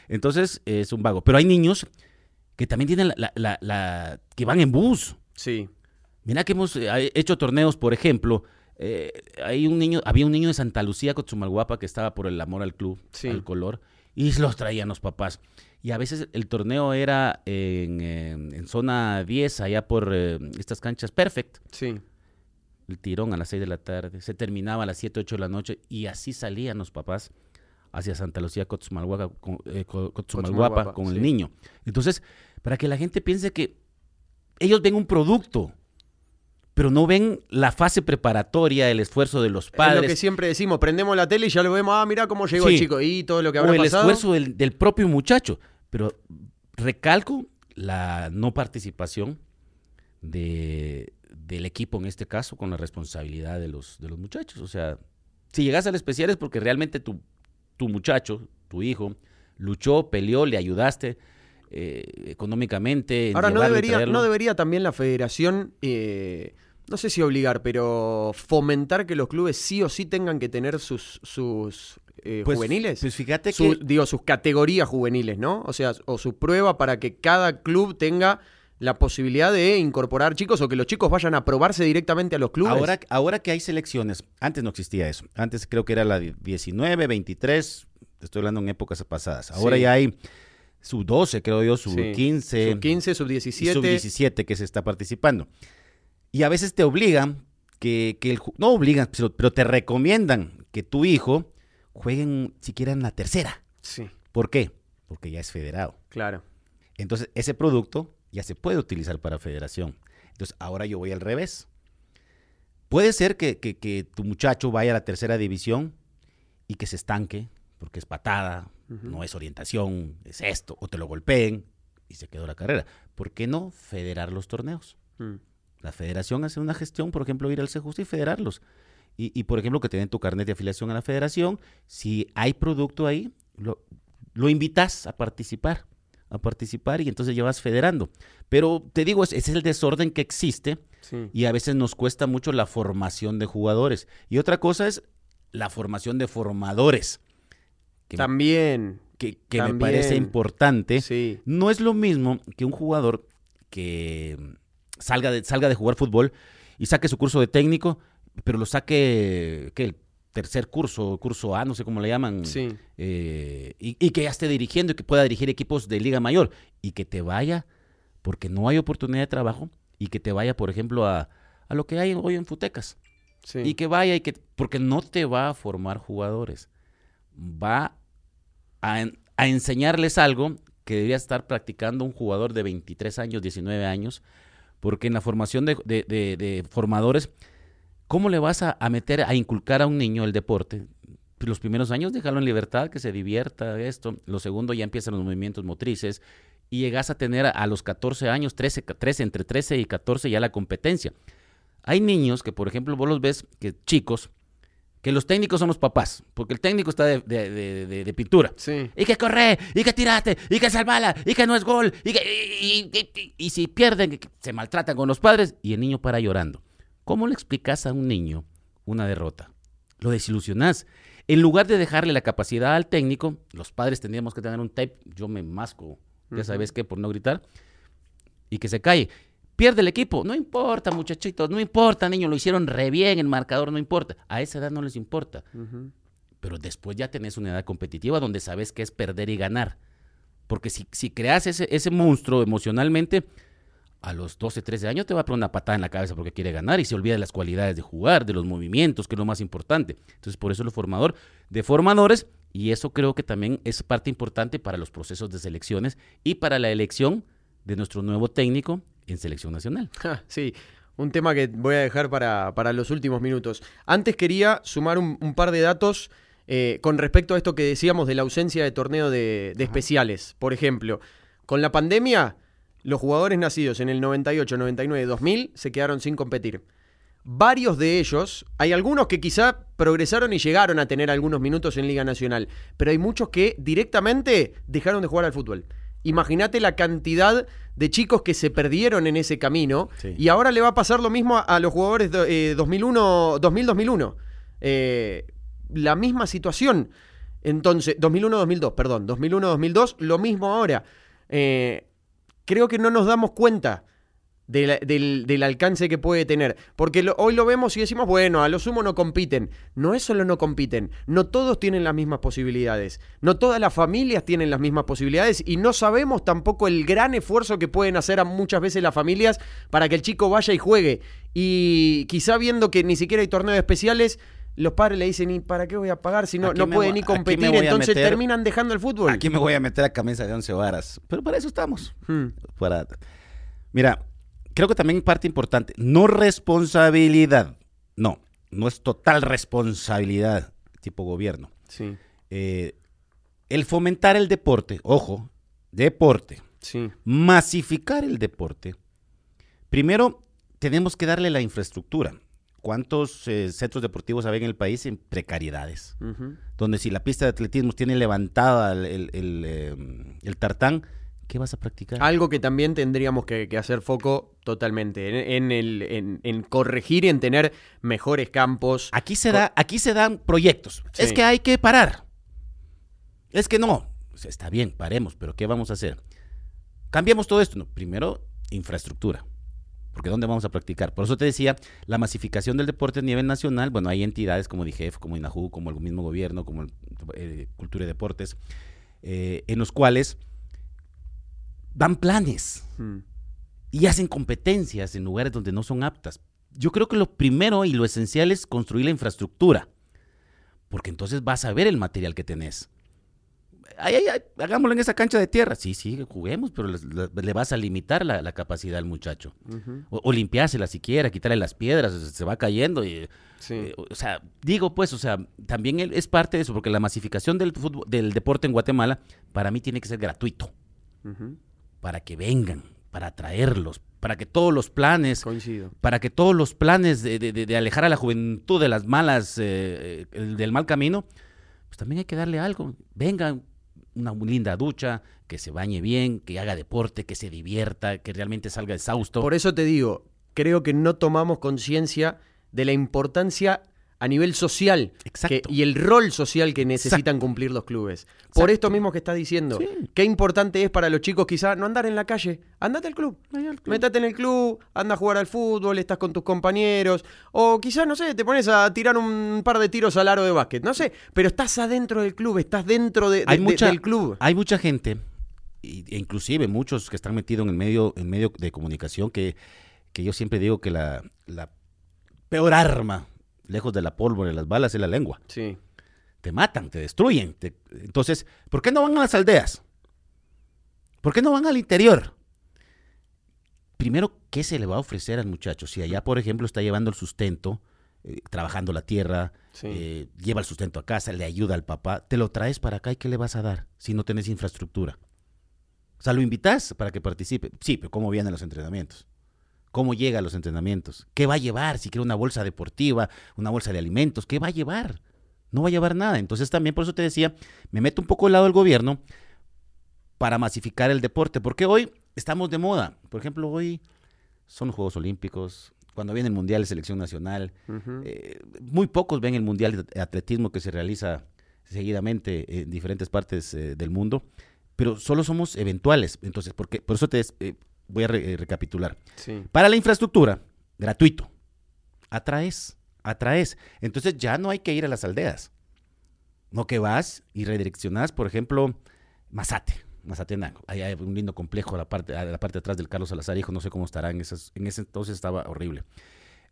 Entonces, eh, es un vago. Pero hay niños que también tienen la, la- la- la- que van en bus. Sí. Mira que hemos eh, hecho torneos, por ejemplo, eh, hay un niño, había un niño de Santa Lucía, Cotzumalguapa, que estaba por el amor al club, Sí. al color, y los traían los papás. Y a veces el torneo era en, en zona 10, allá por eh, estas canchas Perfect, Sí. el tirón a las 6 de la tarde, se terminaba a las 7, 8 de la noche, y así salían los papás hacia Santa Lucía, Cotzumalguapa, con, eh, co- Cotzumalguapa, Cotzumalguapa, con sí. el niño. Entonces, para que la gente piense que ellos ven un producto, pero no ven la fase preparatoria, el esfuerzo de los Es lo padres, que siempre decimos, prendemos la tele y ya lo vemos, ah, mira cómo llegó Sí. el chico y todo lo que habrá o el pasado. esfuerzo del, del propio muchacho. Pero recalco la no participación de, del equipo en este caso con la responsabilidad de los, de los muchachos. O sea, Si llegas al especial es porque realmente tu, tu muchacho, tu hijo, luchó, peleó, le ayudaste eh, económicamente. en Ahora, no debería, no debería también la federación, eh, no sé si obligar, pero fomentar que los clubes sí o sí tengan que tener sus, sus eh, Pues- juveniles. Pues fíjate Su- que digo, sus categorías juveniles, ¿no? O sea, o su prueba para que cada club tenga la posibilidad de incorporar chicos o que los chicos vayan a probarse directamente a los clubes. ahora, ahora que hay selecciones, antes no existía eso. Antes creo que era la de 19, 23, te estoy hablando en épocas pasadas. Ahora Sí. ya hay sub 12, creo yo, sub Sí. 15. sub 15, sub y 17. sub 17 que se está participando. Y a veces te obligan que, que el no obligan, pero, pero te recomiendan que tu hijo juegue en- siquiera en la tercera. Sí, ¿Por qué? Porque ya es federado. claro. Entonces, ese producto ya se puede utilizar para federación. Entonces, ahora yo voy al revés. Puede ser que, que- que tu muchacho vaya a la tercera división y que se estanque, porque es patada, No es orientación, es esto, o te lo golpeen y se quedó la carrera. ¿Por qué no federar los torneos? Mm. La federación hace una gestión, por ejemplo, ir al Sejusta y federarlos. Y, y, por ejemplo, que te den tu carnet de afiliación a la federación. Si hay producto ahí, lo, lo invitas a participar, a participar y entonces ya vas federando. Pero te digo, ese es el desorden que existe Sí. y a veces nos cuesta mucho la formación de jugadores. Y otra cosa es la formación de formadores, que, me- También. que, que me también. parece importante. Sí. No es lo mismo que un jugador que salga de, salga de jugar fútbol y saque su curso de técnico, pero lo saque, ¿qué? El tercer curso, curso A, no sé cómo le llaman, Sí. eh, y, y que ya esté dirigiendo y que pueda dirigir equipos de Liga Mayor y que te vaya, porque no hay oportunidad de trabajo, y que te vaya, por ejemplo, a, a lo que hay hoy en Futecas. Sí. Y que vaya y que, porque no te va a formar jugadores, va a, en- a enseñarles algo que debería estar practicando un jugador de 23 años, 19 años, porque en la formación de, formadores, ¿cómo le vas a, a meter, a inculcar a un niño el deporte? Pues Los primeros años déjalo en libertad, que se divierta, esto. Los segundos ya empiezan los movimientos motrices y llegas a tener a, a los 14 años, 13, 13, entre 13 y 14 ya la competencia. Hay niños que, por ejemplo, vos los ves, que chicos, que los técnicos son los papás, porque el técnico está de, de- de- pintura. Sí. Y que corre, y que tiraste, y que salvala, y que no es gol, y que y, y- y- y si pierden, se maltratan con los padres, y el niño para llorando. ¿Cómo le explicas a un niño una derrota? Lo desilusionás. En lugar de dejarle la capacidad al técnico, los padres tendríamos que tener un tape, yo me masco, ya sabes qué, por no gritar, y que se calle. Pierde el equipo, no importa, muchachitos, no importa, niño, lo hicieron re bien, el marcador no importa. A esa edad no les importa pero después ya tenés una edad competitiva donde sabes que es perder y ganar. Porque si, si creas ese, ese monstruo emocionalmente, a los 12, 13 años te va a poner una patada en la cabeza porque quiere ganar y se olvida de las cualidades de jugar, de los movimientos, que es lo más importante. Entonces, por eso lo formador de formadores, y eso creo que también es parte importante para los procesos de selecciones y para la elección de nuestro nuevo técnico en selección nacional. Ja, Sí, un tema que voy a dejar para, para los últimos minutos. Antes quería sumar un, un par de datos eh, con respecto a esto que decíamos de la ausencia de torneo de, de especiales. Por ejemplo, con la pandemia, los jugadores nacidos en el 98, 99, 2000 se quedaron sin competir. Varios de ellos, hay algunos que quizá progresaron y llegaron a tener algunos minutos en Liga Nacional, pero hay muchos que directamente dejaron de jugar al fútbol. Imagínate la cantidad de chicos que se perdieron en ese camino Sí. y ahora le va a pasar lo mismo a, a los jugadores de, eh, 2001, 2000-2001. Eh, la misma situación. Entonces, 2001-2002, perdón, 2001-2002, lo mismo ahora. Eh, creo que no nos damos cuenta del, del alcance que puede tener. Porque lo- hoy lo vemos y decimos, bueno, a lo sumo no compiten. No es solo no compiten, no todos tienen las mismas posibilidades. No todas las familias tienen las mismas posibilidades y no sabemos tampoco el gran esfuerzo que pueden hacer a muchas veces las familias para que el chico vaya y juegue. Y quizá viendo que ni siquiera hay torneos especiales, los padres le dicen, ¿y para qué voy a pagar si no, no puede ni competir? Entonces meter- terminan dejando el fútbol. Aquí me voy a meter a camisa de once varas, pero para eso estamos. Hmm. para... Mira, creo que también parte importante, no responsabilidad, no, no es total responsabilidad tipo gobierno. Sí, Eh, el fomentar el deporte, ojo, deporte, sí. masificar el deporte, primero tenemos que darle la infraestructura. ¿cuántos eh, centros deportivos hay en el país en precariedades? Donde si la pista de atletismo tiene levantada el, el- el, eh, el tartán, ¿qué vas a practicar? Algo que también tendríamos que, que hacer foco totalmente en, en el, en, en corregir y en tener mejores campos. Aquí se, da, aquí se dan proyectos. Sí. Es que hay que parar. Es que no. Está bien, paremos, pero ¿qué vamos a hacer? Cambiamos todo esto. No, primero, infraestructura. Porque ¿dónde vamos a practicar? Por eso te decía, la masificación del deporte a nivel nacional, bueno, hay entidades como DIGEF, como INAJU, como el mismo gobierno, como el, eh, Cultura y Deportes, eh, en los cuales dan planes Mm. y hacen competencias en lugares donde no son aptas. Yo creo que lo primero y lo esencial es construir la infraestructura, porque entonces vas a ver el material que tenés. Ay, ay, ay, hagámoslo en esa cancha de tierra. Sí, sí, juguemos, pero le, le vas a limitar la, la capacidad al muchacho. O, o limpiársela siquiera, quitarle las piedras, se- va cayendo. Y, Sí. eh, o sea, digo pues, o sea, también es parte de eso, porque la masificación del, fútbol, del deporte en Guatemala, para mí tiene que ser gratuito. Para que vengan, para atraerlos, para que todos los planes, Coincido. para que todos los planes de, de- de- de alejar a la juventud de las malas, eh, eh, del mal camino, pues también hay que darle algo. Vengan, una linda ducha, que se bañe bien, que haga deporte, que se divierta, que realmente salga exhausto. Por eso te digo, creo que no tomamos conciencia de la importancia a nivel social que- y el rol social que necesitan cumplir los clubes. Por esto mismo que estás diciendo, Sí. qué importante es para los chicos quizá no andar en la calle, andate al club. Club. Métate en el club, anda a jugar al fútbol, estás con tus compañeros, o quizás, no sé, te pones a tirar un par de tiros al aro de básquet, no sé, pero estás adentro del club, estás dentro de, de- Hay de- mucha- del club. Hay mucha gente, e inclusive muchos que están metidos en el medio, en medio de comunicación, que, que yo siempre digo que la, la peor arma, lejos de la pólvora y las balas, es la lengua. Sí. Te matan, te destruyen. te- Entonces, ¿por qué no van a las aldeas? ¿Por qué no van al interior? Primero, ¿qué se le va a ofrecer al muchacho? Si allá, por ejemplo, está llevando el sustento, eh, trabajando la tierra, Sí. eh, lleva el sustento a casa, le ayuda al papá, te lo traes para acá y ¿qué le vas a dar si no tenés infraestructura? O sea, lo invitas para que participe. Sí, pero ¿cómo vienen los entrenamientos? ¿Cómo llega a los entrenamientos? ¿Qué va a llevar? Si quiere una bolsa deportiva, una bolsa de alimentos, ¿qué va a llevar? No va a llevar nada. Entonces también por eso te decía, me meto un poco al lado del gobierno para masificar el deporte, porque hoy estamos de moda. Por ejemplo, hoy son los Juegos Olímpicos, cuando viene el Mundial de Selección Nacional, eh, muy pocos ven el Mundial de Atletismo que se realiza seguidamente en diferentes partes eh, del mundo, pero solo somos eventuales. Entonces, porque, por eso te eh, voy a re- eh, recapitular. Sí. Para la infraestructura, gratuito. Atraes, atraes. Entonces ya no hay que ir a las aldeas. No que vas y redireccionas, por ejemplo, Mazate, Mazatenango. Ahí hay un lindo complejo a la parte, a la parte de atrás del Carlos Salazar, hijo, no sé cómo estará en, esas, en ese entonces estaba horrible.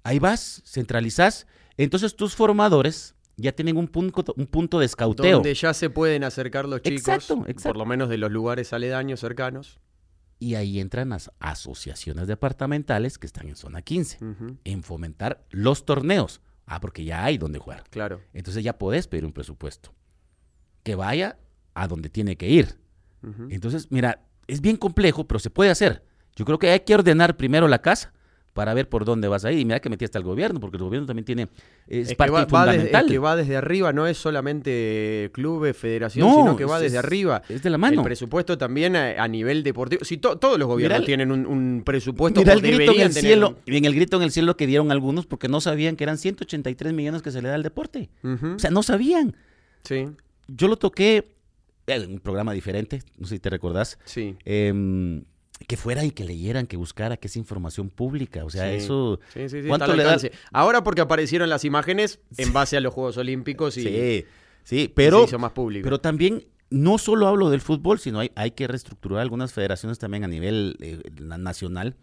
Ahí vas, centralizas, entonces tus formadores ya tienen un punto, un punto de escauteo. Donde ya se pueden acercar los chicos, Exacto, por exacto. lo menos de los lugares aledaños, cercanos. Y ahí entran las asociaciones departamentales que están en zona 15, Ujú, en fomentar los torneos. Ah, porque ya hay donde jugar. Claro. Entonces ya podés pedir un presupuesto. Que vaya a donde tiene que ir. Entonces, mira, es bien complejo, pero se puede hacer. Yo creo que hay que ordenar primero la casa para ver por dónde vas a ir. Y mira que metí hasta el gobierno, porque el gobierno también tiene, es, Es que, parte va, va desde, fundamental. es que va desde arriba, no es solamente clubes, federación, No, sino que va es- desde es- arriba. es de la mano. El presupuesto también a, a nivel deportivo. Si to- todos los gobiernos tienen un, un presupuesto Mira o el grito en el tener cielo, en el grito en el cielo que dieron algunos porque no sabían que eran 183 millones que se le da al deporte. O sea, no sabían. sí, Yo lo toqué en un programa diferente, no sé si te recordás, sí. em, que fuera y que leyeran, que buscara, que es información pública. O sea, Sí. eso... Sí, sí, sí, ¿Cuánto le da? Ahora porque aparecieron las imágenes en base a los Juegos Olímpicos y, Sí, sí, pero... se hizo más público. Pero también no solo hablo del fútbol, sino hay, hay que reestructurar algunas federaciones también a nivel eh, na- nacional,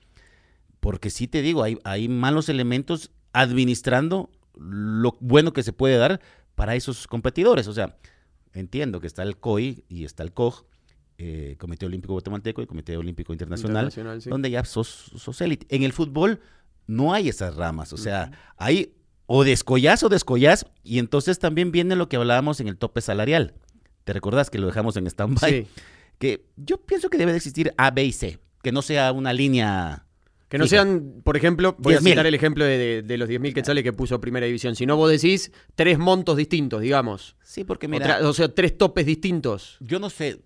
porque sí te digo, hay, hay malos elementos administrando lo bueno que se puede dar para esos competidores. O sea, entiendo que está el COI y está el COG, eh, Comité Olímpico Guatemalteco y Comité Olímpico Internacional, Internacional, sí. donde ya sos, sos élite. En el fútbol no hay esas ramas, o sea, hay o descollás o descollás, y entonces también viene lo que hablábamos en el tope salarial. ¿Te recordás que lo dejamos en stand-by? Sí. Que yo pienso que debe de existir A, B y C, que no sea una línea Que no Fijo. sean, por ejemplo, voy a 10.000. citar el ejemplo de, de- de los 10.000 quetzales que puso Primera División. Si no, vos decís tres montos distintos, digamos. Sí, porque mira, O, sea, tres topes distintos. yo no sé,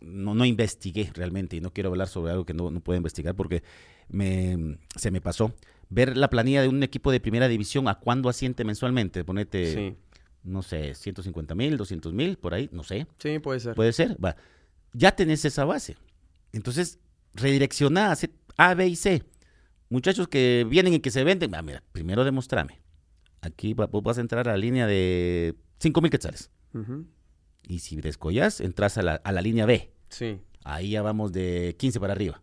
no, no investigué realmente y no quiero hablar sobre algo que no, no puedo investigar porque me, se me pasó. Ver la planilla de un equipo de primera división a cuándo asiente mensualmente. Ponete, Sí. no sé, 150 mil, 200 mil, por ahí, no sé. Sí, puede ser. Puede ser, va. Ya tenés esa base. Entonces, redirecciona hace A, B y C. Muchachos que vienen y que se venden, va, mira, primero demostrame. Aquí va- vos vas a entrar a la línea de 5 mil quetzales. Y si descollas, entras a la, a la línea B. Sí. Ahí ya vamos de 15 para arriba.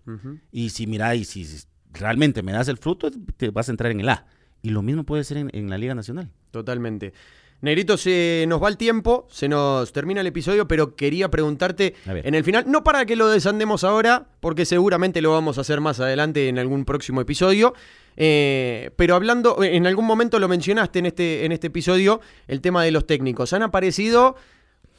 Y si mira, y si realmente me das el fruto, te vas a entrar en el A. Y lo mismo puede ser en, en la Liga Nacional. Totalmente. Negrito, se nos va el tiempo, se nos termina el episodio, pero quería preguntarte en el final, no para que lo desandemos ahora, porque seguramente lo vamos a hacer más adelante en algún próximo episodio, eh, pero hablando, en algún momento lo mencionaste en este, en este episodio, el tema de los técnicos. Han aparecido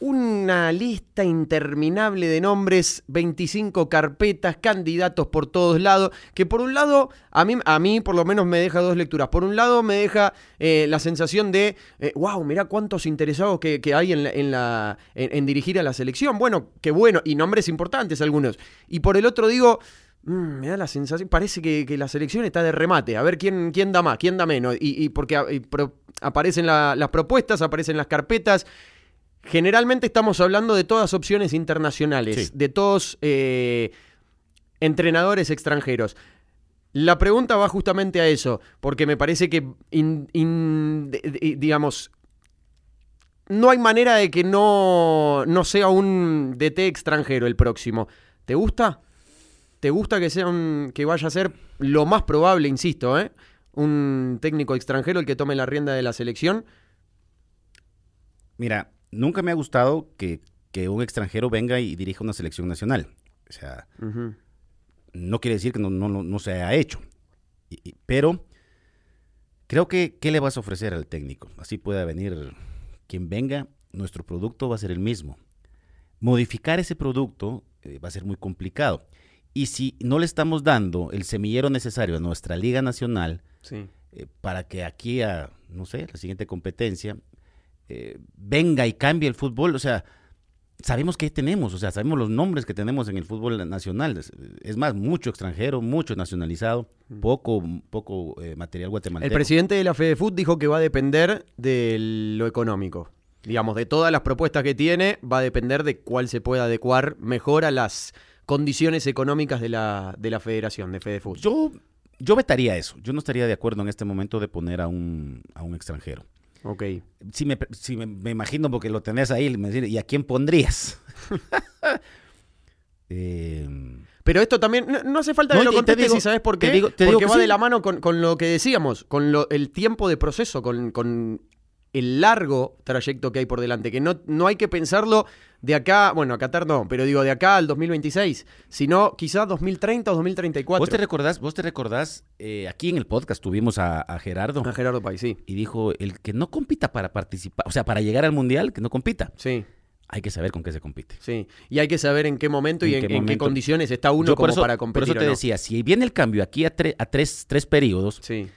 una lista interminable de nombres, 25 carpetas, candidatos por todos lados, que por un lado, a mí, a mí por lo menos me deja dos lecturas. Por un lado me deja eh, la sensación de, eh, wow, mirá cuántos interesados que, hay en, la- en la, en, dirigir a la selección. Bueno, qué bueno, y nombres importantes algunos. Y por el otro digo... "Mm, me da la sensación, parece que, la selección está de remate, a ver quién, quién da más, quién da menos, y, y porque aparecen la- las propuestas, aparecen las carpetas, Generalmente estamos hablando de todas opciones internacionales, Sí. de todos eh, entrenadores extranjeros. La pregunta va justamente a eso, porque me parece que, in- in- digamos, no hay manera de que no, no sea un DT extranjero el próximo. ¿Te gusta? ¿Te gusta que sea un, que vaya a ser lo más probable, insisto, ¿eh? un técnico extranjero el que tome la rienda de la selección? Mira, nunca me ha gustado que, que un extranjero venga y dirija una selección nacional. O sea, no quiere decir que no, no, no- no se haya hecho. Y- y- pero creo que, ¿qué le vas a ofrecer al técnico? Así pueda venir quien venga, nuestro producto va a ser el mismo. Modificar ese producto eh, va a ser muy complicado. Y si no le estamos dando el semillero necesario a nuestra Liga Nacional Sí. eh, para que aquí a, no sé, la siguiente competencia, eh, venga y cambie el fútbol, o sea, sabemos qué tenemos, o sea, sabemos los nombres que tenemos en el fútbol nacional. Es, más, mucho extranjero, mucho nacionalizado, poco, poco eh, material El guatemalteco. presidente de la FedeFut dijo que va a depender de lo económico. Digamos, de todas las propuestas que tiene, va a depender de cuál se pueda adecuar mejor a las condiciones económicas de la, de la federación, de FedeFut. Yo, yo vetaría eso. Yo no estaría de acuerdo en este momento de poner a un, a un extranjero. Ok. Si me, si me, me imagino porque lo tenés ahí, me decís, ¿y a quién pondrías? Eh, Pero esto también, no, no hace falta No, que lo contestes si sabes por te qué, digo- te digo porque que va sí. de la mano con, con lo que decíamos, con lo- el tiempo de proceso, con, con el largo trayecto que hay por delante, que no, no hay que pensarlo de acá, bueno, a Qatar no, pero digo de acá al 2026, sino quizás 2030 o 2034. ¿Vos te recordás, vos te recordás eh, aquí en el podcast tuvimos a, a Gerardo A Gerardo País, sí. y dijo, el que no compita para participar, o sea, para llegar al Mundial, que no compita. Sí, Hay que saber con qué se compite. sí. Y hay que saber en qué momento y ¿En qué en qué momento? condiciones está uno como por eso, para por competir. eso te no. decía, si viene el cambio aquí a, tre- a tres, tres periodos, Sí,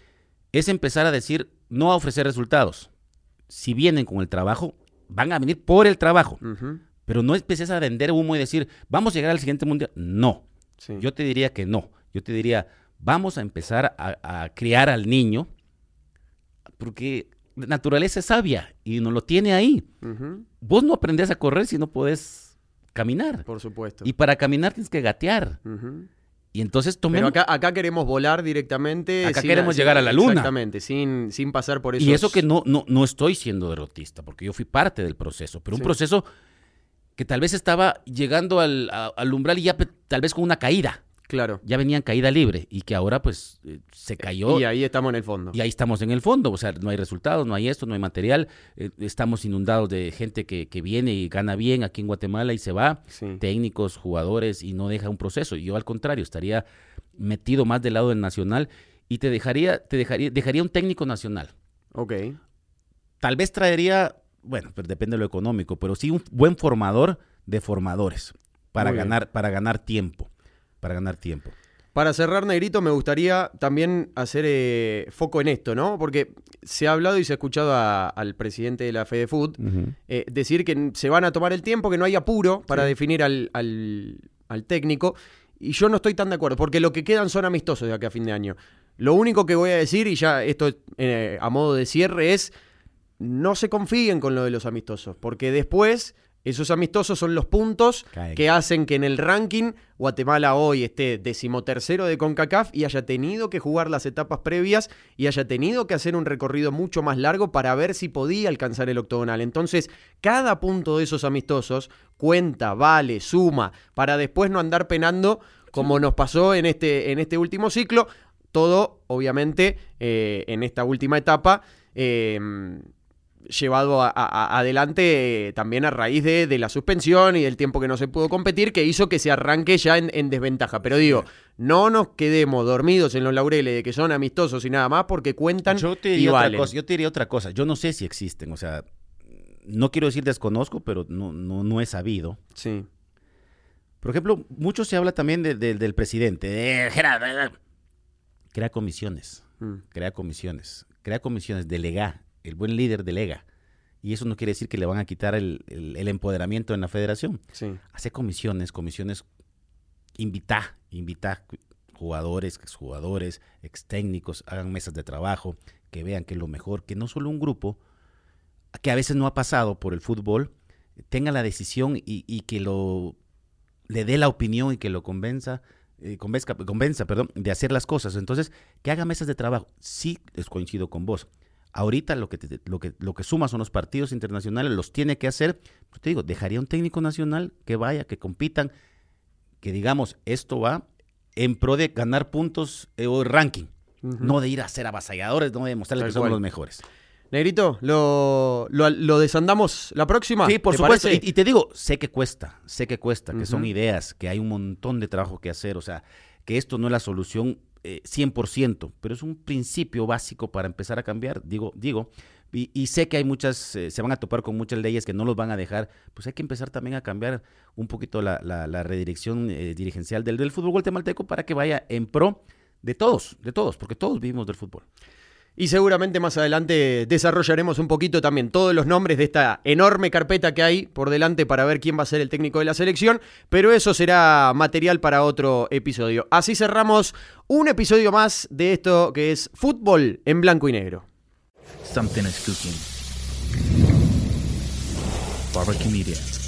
es empezar a decir, no a ofrecer resultados. Si vienen con el trabajo, van a venir por el trabajo. Pero no empieces a vender humo y decir, vamos a llegar al siguiente mundial. No, sí. yo te diría que no. Yo te diría, vamos a empezar a, a criar al niño, porque la naturaleza es sabia y no lo tiene ahí. Vos no aprendés a correr si no podés caminar. Por supuesto. Y para caminar tienes que gatear. Y entonces Pero tomemos... acá, acá queremos volar directamente. Acá queremos llegar a la luna. Exactamente, sin, sin pasar por eso. Y eso que no, no, no estoy siendo derrotista, porque yo fui parte del proceso, pero un proceso que tal vez estaba llegando al, a- al umbral y ya tal vez con una caída. Claro. Ya venía en caída libre y que ahora pues eh, se cayó Y ahí estamos en el fondo. y ahí estamos en el fondo. O sea, no hay resultados, no hay esto, no hay material. eh, estamos inundados de gente que, que viene y gana bien aquí en Guatemala y se va. Sí. Técnicos, jugadores y no deja un proceso. Yo al contrario, estaría metido más del lado del nacional y te dejaría, te dejaría, dejaría un técnico nacional. Ok. Tal vez traería, bueno, pero depende de lo económico, pero sí un buen formador de formadores para Muy bien. ganar, para ganar tiempo. Para ganar tiempo. Para cerrar, Negrito, me gustaría también hacer eh, foco en esto, ¿no? Porque se ha hablado y se ha escuchado a- al presidente de la Fede Food eh, decir que se van a tomar el tiempo, que no hay apuro para definir al, al- al técnico. Y yo no estoy tan de acuerdo, porque lo que quedan son amistosos de acá a fin de año. Lo único que voy a decir, y ya esto eh, a modo de cierre, es no se confíen con lo de los amistosos, porque después esos amistosos son los puntos que hacen que en el ranking Guatemala hoy esté decimotercero de CONCACAF y haya tenido que jugar las etapas previas y haya tenido que hacer un recorrido mucho más largo para ver si podía alcanzar el octogonal. Entonces, cada punto de esos amistosos cuenta, vale, suma, para después no andar penando como nos pasó en este, en este último ciclo. Todo, obviamente, eh, en esta última etapa. eh, llevado a- a- adelante eh, también a raíz de, de la suspensión y del tiempo que no se pudo competir, que hizo que se arranque ya en, en desventaja. Pero digo, no nos quedemos dormidos en los laureles de que son amistosos y nada más porque cuentan Yo te y diría otra valen. cosa. Yo te diría otra cosa. Yo no sé si existen. O sea, no quiero decir desconozco, pero no, no, no he sabido. Sí. Por ejemplo, mucho se habla también de- de- del presidente. de Gerardo, Crea comisiones. Mm. Crea comisiones. Crea comisiones. Delega. El buen líder delega. Y eso no quiere decir que le van a quitar el, el- el empoderamiento en la federación. Sí. Hace comisiones, comisiones. Invita, invita jugadores, exjugadores, ex técnicos, hagan mesas de trabajo, que vean que es lo mejor, que no solo un grupo, que a veces no ha pasado por el fútbol, tenga la decisión y, y que lo le dé la opinión y que lo convenza, eh, convenzca, convenza, perdón, de hacer las cosas. Entonces, que haga mesas de trabajo. Sí, les coincido con vos. Ahorita lo que, te- lo que, lo que suma son los partidos internacionales, los tiene que hacer. Pero te digo, dejaría un técnico nacional que vaya, que compitan, que digamos, esto va en pro de ganar puntos eh, o ranking, no de ir a ser avasalladores, no de demostrarles Tal que somos cual. los mejores. Negrito, ¿lo, lo, lo desandamos la próxima? Sí, por ¿Te supuesto. Y, te digo, sé que cuesta, sé que cuesta, que son ideas, que hay un montón de trabajo que hacer, o sea, que esto no es la solución eh, 100%, pero es un principio básico para empezar a cambiar, digo, digo. Y, y sé que hay muchas, eh, se van a topar con muchas leyes que no los van a dejar, pues hay que empezar también a cambiar un poquito la, la- la redirección eh, dirigencial del, del fútbol guatemalteco para que vaya en pro de todos, de todos, porque todos vivimos del fútbol. Y seguramente más adelante desarrollaremos un poquito también todos los nombres de esta enorme carpeta que hay por delante para ver quién va a ser el técnico de la selección, pero eso será material para otro episodio. Así cerramos un episodio más de esto que es fútbol en blanco y negro. Something is cooking. Barbecue Media.